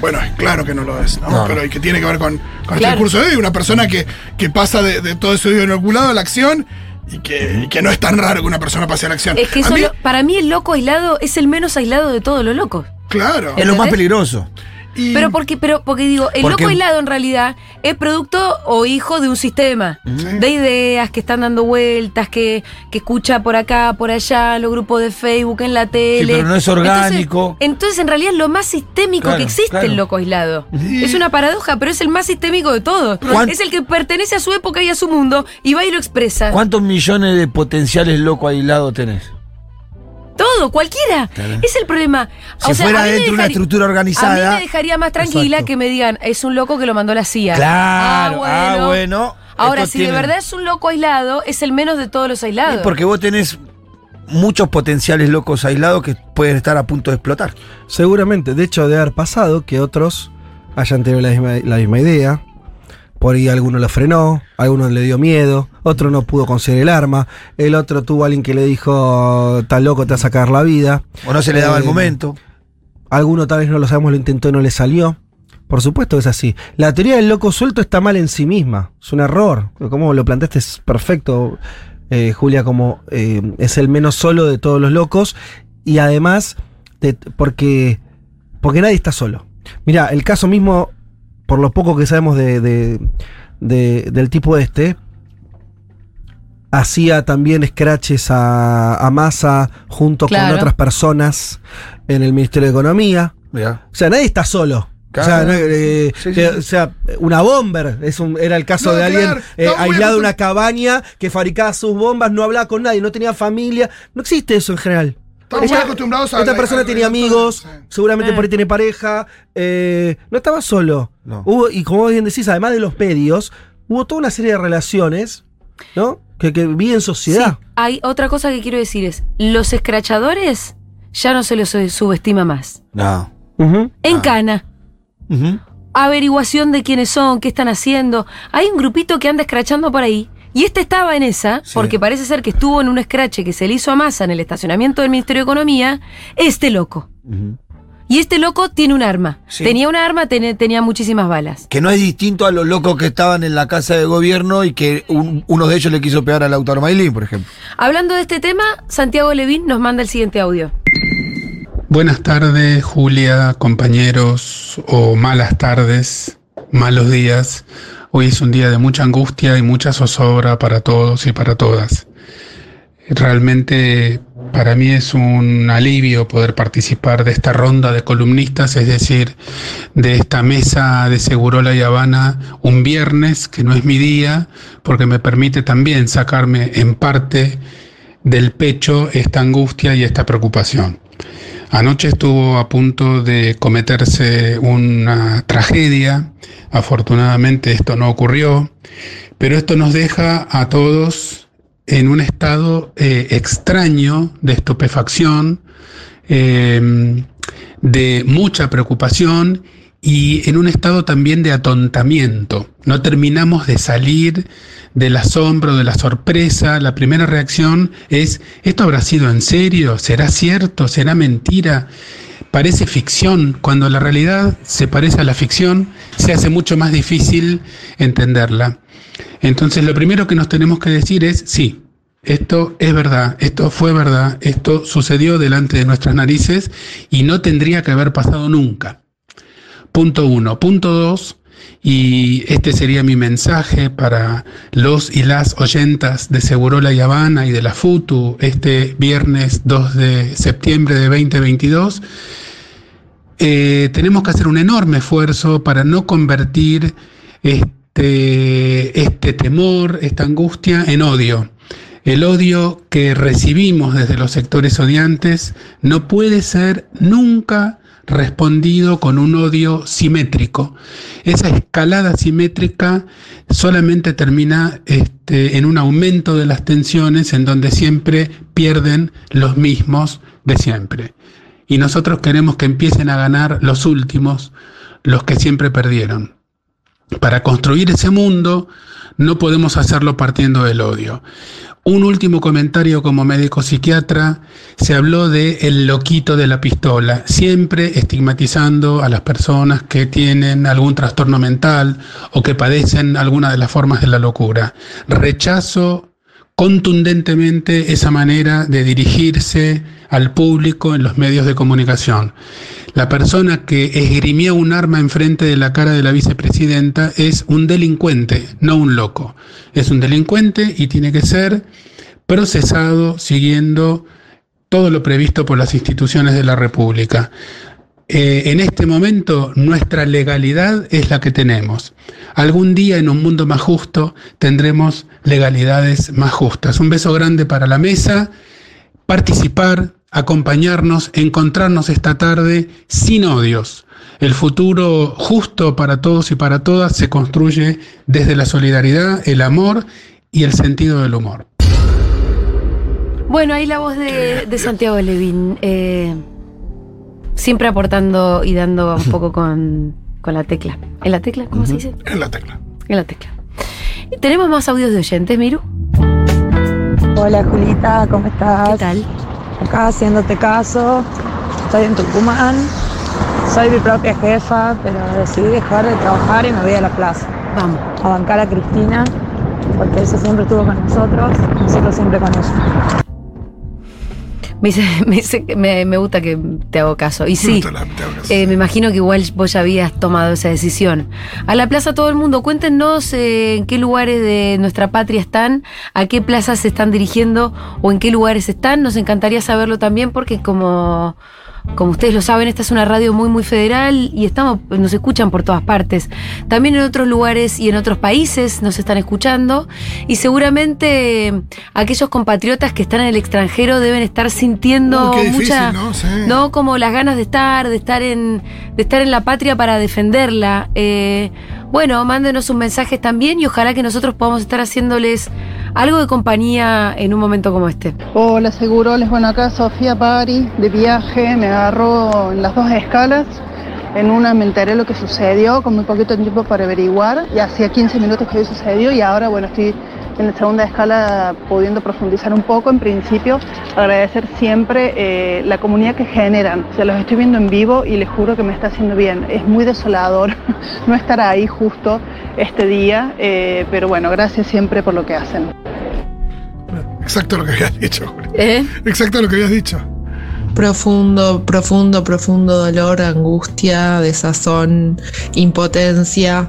bueno, es claro que no lo es, ¿no? Pero y que tiene que ver con, con este Claro. discurso de una persona que, que pasa de, de todo ese odio inoculado a la acción y que, y que no es tan raro que una persona pase a la acción. Es que eso mí- lo- para mí el loco aislado es el menos aislado de todos los locos. Claro. Es lo más peligroso. Y- Pero porque, pero porque digo, el Porque- loco aislado en realidad es producto o hijo de un sistema de ideas que están dando vueltas, que, que escucha por acá, por allá, los grupos de Facebook, en la tele. pero no es orgánico. Entonces, entonces, en realidad es lo más sistémico Claro, que existe claro. el loco aislado. Es una paradoja, pero es el más sistémico de todos. ¿Cuán- Es el que pertenece a su época y a su mundo y va y lo expresa. ¿Cuántos millones de potenciales locos aislados tenés? Todo, cualquiera. Claro. Es el problema. Si O sea, fuera dentro de una estructura A mí organizada. me dejaría más tranquila Exacto. que me digan, es un loco que lo mandó la CIA. Claro, ah, bueno. Ahora, si de verdad es un loco aislado, es el menos de todos los aislados. porque vos tenés muchos potenciales locos aislados que pueden estar a punto de explotar. Seguramente, de hecho, debe haber pasado que otros hayan tenido la misma, la misma idea. Por ahí alguno lo frenó, alguno le dio miedo, otro no pudo conseguir el arma, el otro tuvo a alguien que le dijo, tal loco te va a sacar la vida. O no se le daba el Eh, momento. Alguno tal vez no lo sabemos, lo intentó y no le salió. Por supuesto que es así. La teoría del loco suelto está mal en sí misma. Es un error. Como lo planteaste es perfecto, eh, Julia, como eh, es el menos solo de todos los locos. Y además, de- porque, porque nadie está solo. Mira, el caso mismo, por lo poco que sabemos de, de- de- del tipo este, hacía también scratches a, a Massa junto Claro. con otras personas en el Ministerio de Economía. O sea, nadie está solo. Claro. O, sea, no, eh, Sí, sí. eh, o sea, una bomber, es un- era el caso No, de alguien claro, eh, aislado en pues- una cabaña que fabricaba sus bombas, no hablaba con nadie, no tenía familia. No existe eso en general. Estamos muy Esta- acostumbrados a Esta la- persona tenía relato, amigos, sí. seguramente Eh. por ahí tiene pareja. eh, no estaba solo. No. Hubo, y como bien decís, además de los medios, hubo toda una serie de relaciones, ¿no? Que, que vi en sociedad. Sí, hay otra cosa que quiero decir es, los escrachadores ya no se los subestima más. No. En cana. Averiguación de quiénes son, qué están haciendo. Hay un grupito que anda escrachando por ahí. Y este estaba en esa, Sí. porque parece ser que estuvo en un escrache que se le hizo a masa en el estacionamiento del Ministerio de Economía, este loco. Y este loco tiene un arma. Sí. Tenía un arma, ten- tenía muchísimas balas. Que no es distinto a los locos que estaban en la casa de gobierno y que un- uno de ellos le quiso pegar a Lautaro Mailín, por ejemplo. Hablando de este tema, Santiago Levín nos manda el siguiente audio. Buenas tardes, Julia, compañeros, o malas tardes, malos días. Hoy es un día de mucha angustia y mucha zozobra para todos y para todas. Realmente Para mí es un alivio poder participar de esta ronda de columnistas, es decir, de esta mesa de Segurola y Habana un viernes, que no es mi día, porque me permite también sacarme en parte del pecho esta angustia y esta preocupación. Anoche estuvo a punto de cometerse una tragedia, afortunadamente esto no ocurrió, pero esto nos deja a todos en un estado eh, extraño de estupefacción, eh, de mucha preocupación y en un estado también de atontamiento. No terminamos de salir del asombro, de la sorpresa. La primera reacción es, ¿esto habrá sido en serio? ¿Será cierto? ¿Será mentira? Parece ficción. Cuando la realidad se parece a la ficción, se hace mucho más difícil entenderla. Entonces lo primero que nos tenemos que decir es, sí, esto es verdad, esto fue verdad, esto sucedió delante de nuestras narices y no tendría que haber pasado nunca. Punto uno. Punto dos, y este sería mi mensaje para los y las oyentas de Segurola y Habana y de la FUTU este viernes 2 de septiembre de 2022. Eh, tenemos que hacer un enorme esfuerzo para no convertir este, este temor, esta angustia en odio. El odio que recibimos desde los sectores odiantes no puede ser nunca respondido con un odio simétrico. Esa escalada simétrica solamente termina este, en un aumento de las tensiones en donde siempre pierden los mismos de siempre. Y nosotros queremos que empiecen a ganar los últimos, los que siempre perdieron. Para construir ese mundo no podemos hacerlo partiendo del odio. Un último comentario como médico psiquiatra, se habló de el loquito de la pistola, siempre estigmatizando a las personas que tienen algún trastorno mental o que padecen alguna de las formas de la locura. Rechazo contundentemente esa manera de dirigirse al público en los medios de comunicación. La persona que esgrimió un arma enfrente de la cara de la vicepresidenta es un delincuente, no un loco. Es un delincuente y tiene que ser procesado siguiendo todo lo previsto por las instituciones de la República. Eh, en este momento nuestra legalidad es la que tenemos. Algún día en un mundo más justo tendremos legalidades más justas. Un beso grande para la mesa, participar, acompañarnos, encontrarnos esta tarde sin odios. El futuro justo para todos y para todas se construye desde la solidaridad, el amor y el sentido del humor. Bueno, ahí la voz de, de Santiago Levín, eh, siempre aportando y dando un poco con, con la tecla. ¿En la tecla? ¿Cómo se dice? En la tecla. En la tecla. ¿Tenemos más audios de oyentes, Miru? Hola Julita, ¿cómo estás? ¿Qué tal? Acá haciéndote caso, estoy en Tucumán, soy mi propia jefa, pero decidí dejar de trabajar y me voy a la plaza. Vamos. A bancar a Cristina, porque ella siempre estuvo con nosotros, nosotros siempre con ella. Me, dice- me, dice me, me gusta que te hago caso. Y sí, la- eh, me imagino que igual vos ya habías tomado esa decisión. A la plaza todo el mundo, cuéntenos eh, en qué lugares de nuestra patria están, a qué plazas se están dirigiendo o en qué lugares están. Nos encantaría saberlo también porque como... Como ustedes lo saben, esta es una radio muy, muy federal y estamos, nos escuchan por todas partes. También en otros lugares y en otros países nos están escuchando. Y seguramente eh, aquellos compatriotas que están en el extranjero deben estar sintiendo qué difícil, mucha. ¿no? Sí. ¿no? Como las ganas de estar, de estar en, de estar en la patria para defenderla. Eh, bueno, mándenos un mensaje también y ojalá que nosotros podamos estar haciéndoles algo de compañía en un momento como este. Hola, Seguroles. Bueno, acá Sofía Pari, de viaje, me agarró en las dos escalas. En una me enteré lo que sucedió con muy poquito tiempo para averiguar. Y hacía 15 minutos que sucedido y ahora, bueno, estoy en la segunda escala pudiendo profundizar un poco. En principio, agradecer siempre eh, la comunidad que generan. O sea, los estoy viendo en vivo y les juro que me está haciendo bien. Es muy desolador no estar ahí justo este día, eh, pero bueno, gracias siempre por lo que hacen. Exacto lo que habías dicho. ¿Eh? Exacto lo que habías dicho. Profundo, profundo, profundo dolor, angustia, desazón, impotencia.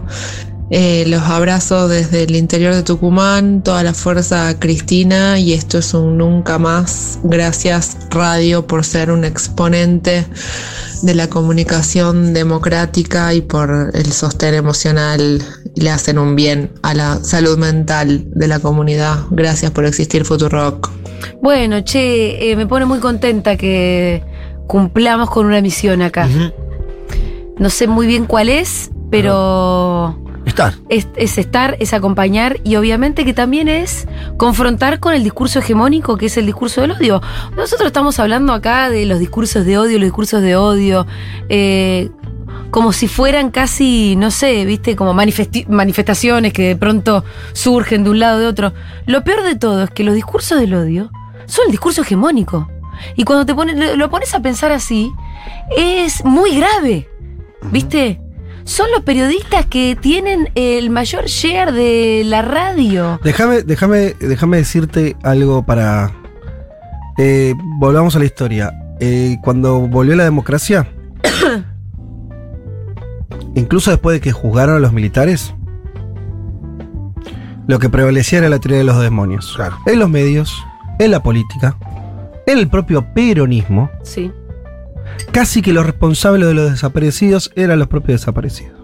Eh, los abrazo desde el interior de Tucumán, toda la fuerza a Cristina y esto es un nunca más. Gracias Radio por ser un exponente de la comunicación democrática y por el sostén emocional. Le hacen un bien a la salud mental de la comunidad. Gracias por existir Futurock. Bueno, che, eh, me pone muy contenta que cumplamos con una misión acá. No sé muy bien cuál es, pero Estar. es, es estar, es acompañar y obviamente que también es confrontar con el discurso hegemónico que es el discurso del odio. Nosotros estamos hablando acá de los discursos de odio, los discursos de odio, eh, como si fueran casi, no sé, viste, como manifestaciones que de pronto surgen de un lado o de otro. Lo peor de todo es que los discursos del odio son el discurso hegemónico. Y cuando te pones, lo pones a pensar así, es muy grave. ¿Viste? Son los periodistas que tienen el mayor share de la radio. Déjame, déjame, déjame decirte algo para. eh, volvamos a la historia. Eh, cuando volvió la democracia, incluso después de que juzgaron a los militares, lo que prevalecía era la teoría de los demonios. En los medios, en la política, en el propio peronismo, Sí. Casi que los responsables de los desaparecidos eran los propios desaparecidos.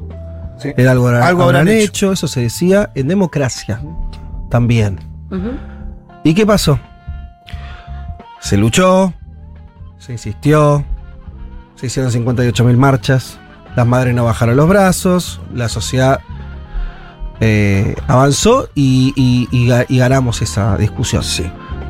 Era algo, Algo algo habrán habrán hecho. hecho, eso se decía en democracia también. ¿Y qué pasó? Se luchó, se insistió, se hicieron 58.000 marchas, las madres no bajaron los brazos, la sociedad eh, avanzó y, y- y ga- y ganamos esa discusión.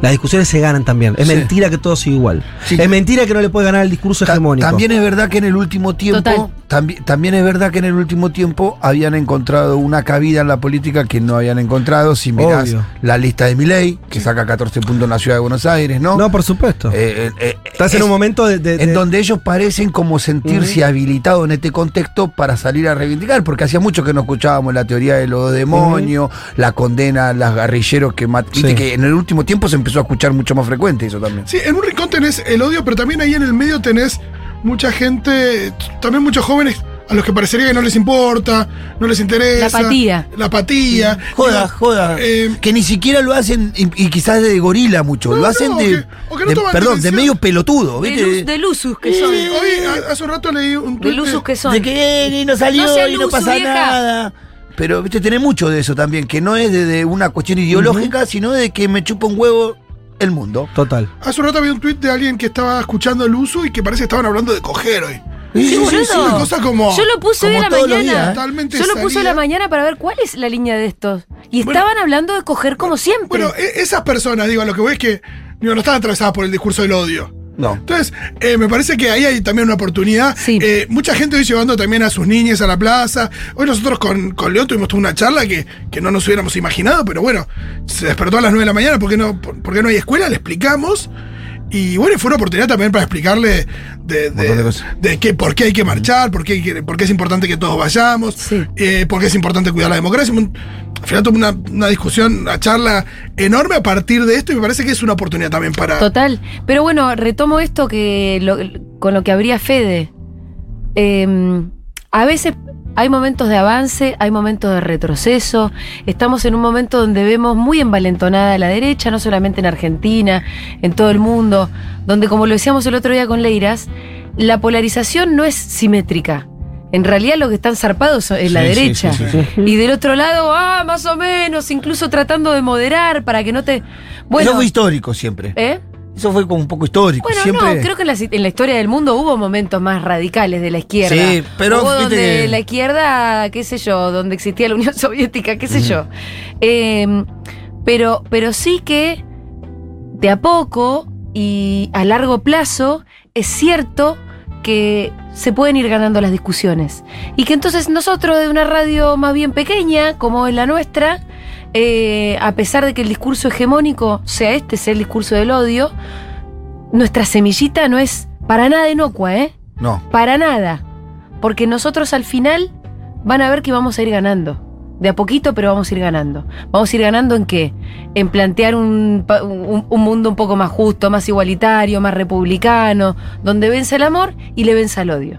Las discusiones se ganan también. Es Sí. mentira que todo siga igual. Es mentira que no le puede ganar el discurso Ta- hegemónico. También es verdad que en el último tiempo, Total. también, también es verdad que en el último tiempo habían encontrado una cabida en la política que no habían encontrado. Si mirás Obvio. la lista de Milei, que saca 14 puntos en la ciudad de Buenos Aires, ¿no? No, por supuesto. Eh, eh, eh, Estás en un momento de. de- en de- donde ellos parecen como sentirse Ujú. habilitados en este contexto para salir a reivindicar, porque hacía mucho que no escuchábamos la teoría de los demonios, la condena a los guerrilleros que Sí. que en el último tiempo se empezó a escuchar mucho más frecuente eso también. Sí, en un rincón tenés el odio, pero también ahí en el medio tenés mucha gente, también muchos jóvenes a los que parecería que no les importa, no les interesa. La apatía. La apatía. Joda, joda. eh, que ni siquiera lo hacen, y, y quizás de gorila mucho, No, lo no, hacen o de, que- o que no de- toman perdón, de medio pelotudo, De, ¿viste? luz, de lusus que Sí, son. hoy hace un rato leí un De tuit lusus que son. De que eh, no salió y no pasa vieja. nada. Pero, viste, tiene mucho de eso también, que no es de, de una cuestión ideológica, sino de que me chupa un huevo el mundo. Total. Hace un rato había un tuit de alguien que estaba escuchando el uso y que parece que estaban hablando de coger hoy. Sí, una cosa como. Yo lo puse hoy a la mañana. días. Yo lo puse a la mañana para ver cuál es la línea de estos. Y Bueno. estaban hablando de coger como siempre. Bueno, esas personas, digo, lo que voy es que digo, no están atravesadas por el discurso del odio. No. Entonces, eh, me parece que ahí hay también una oportunidad. Sí. Eh, mucha gente hoy llevando también a sus niñas a la plaza. Hoy nosotros con, con Leo tuvimos toda una charla que, que no nos hubiéramos imaginado, pero bueno, se despertó a las 9 de la mañana porque no, por- porque no hay escuela, le explicamos. Y bueno, fue una oportunidad también para explicarle de, de, de que, por qué hay que marchar, por qué, por qué es importante que todos vayamos, Sí. eh, por qué es importante cuidar la democracia. Un- Al final tuvo una, una discusión, una charla enorme a partir de esto y me parece que es una oportunidad también para... Total. Pero bueno, retomo esto que lo- con lo que habría Fede. Eh, a veces hay momentos de avance, hay momentos de retroceso. Estamos en un momento donde vemos muy envalentonada a la derecha, no solamente en Argentina, en todo el mundo, donde como lo decíamos el otro día con Leiras, la polarización no es simétrica. En realidad lo que están zarpados es la Sí, derecha. sí, sí, Y del otro lado, ah, más o menos, incluso tratando de moderar para que no te... Bueno, Eso fue histórico siempre. ¿eh? Eso fue como un poco histórico. Bueno, siempre. no, creo que en la, en la historia del mundo hubo momentos más radicales de la izquierda. Sí, pero Hubo donde que- la izquierda, qué sé yo, donde existía la Unión Soviética, qué sé yo. Eh, pero, pero sí que de a poco y a largo plazo es cierto que se pueden ir ganando las discusiones. Y que entonces nosotros de una radio más bien pequeña, como es la nuestra, eh, a pesar de que el discurso hegemónico sea este, sea el discurso del odio, nuestra semillita no es para nada inocua, ¿eh? No. Para nada. Porque nosotros al final van a ver que vamos a ir ganando. De a poquito, pero vamos a ir ganando. ¿Vamos a ir ganando en qué? En plantear un, un mundo un poco más justo, más igualitario, más republicano, donde vence el amor y le vence el odio.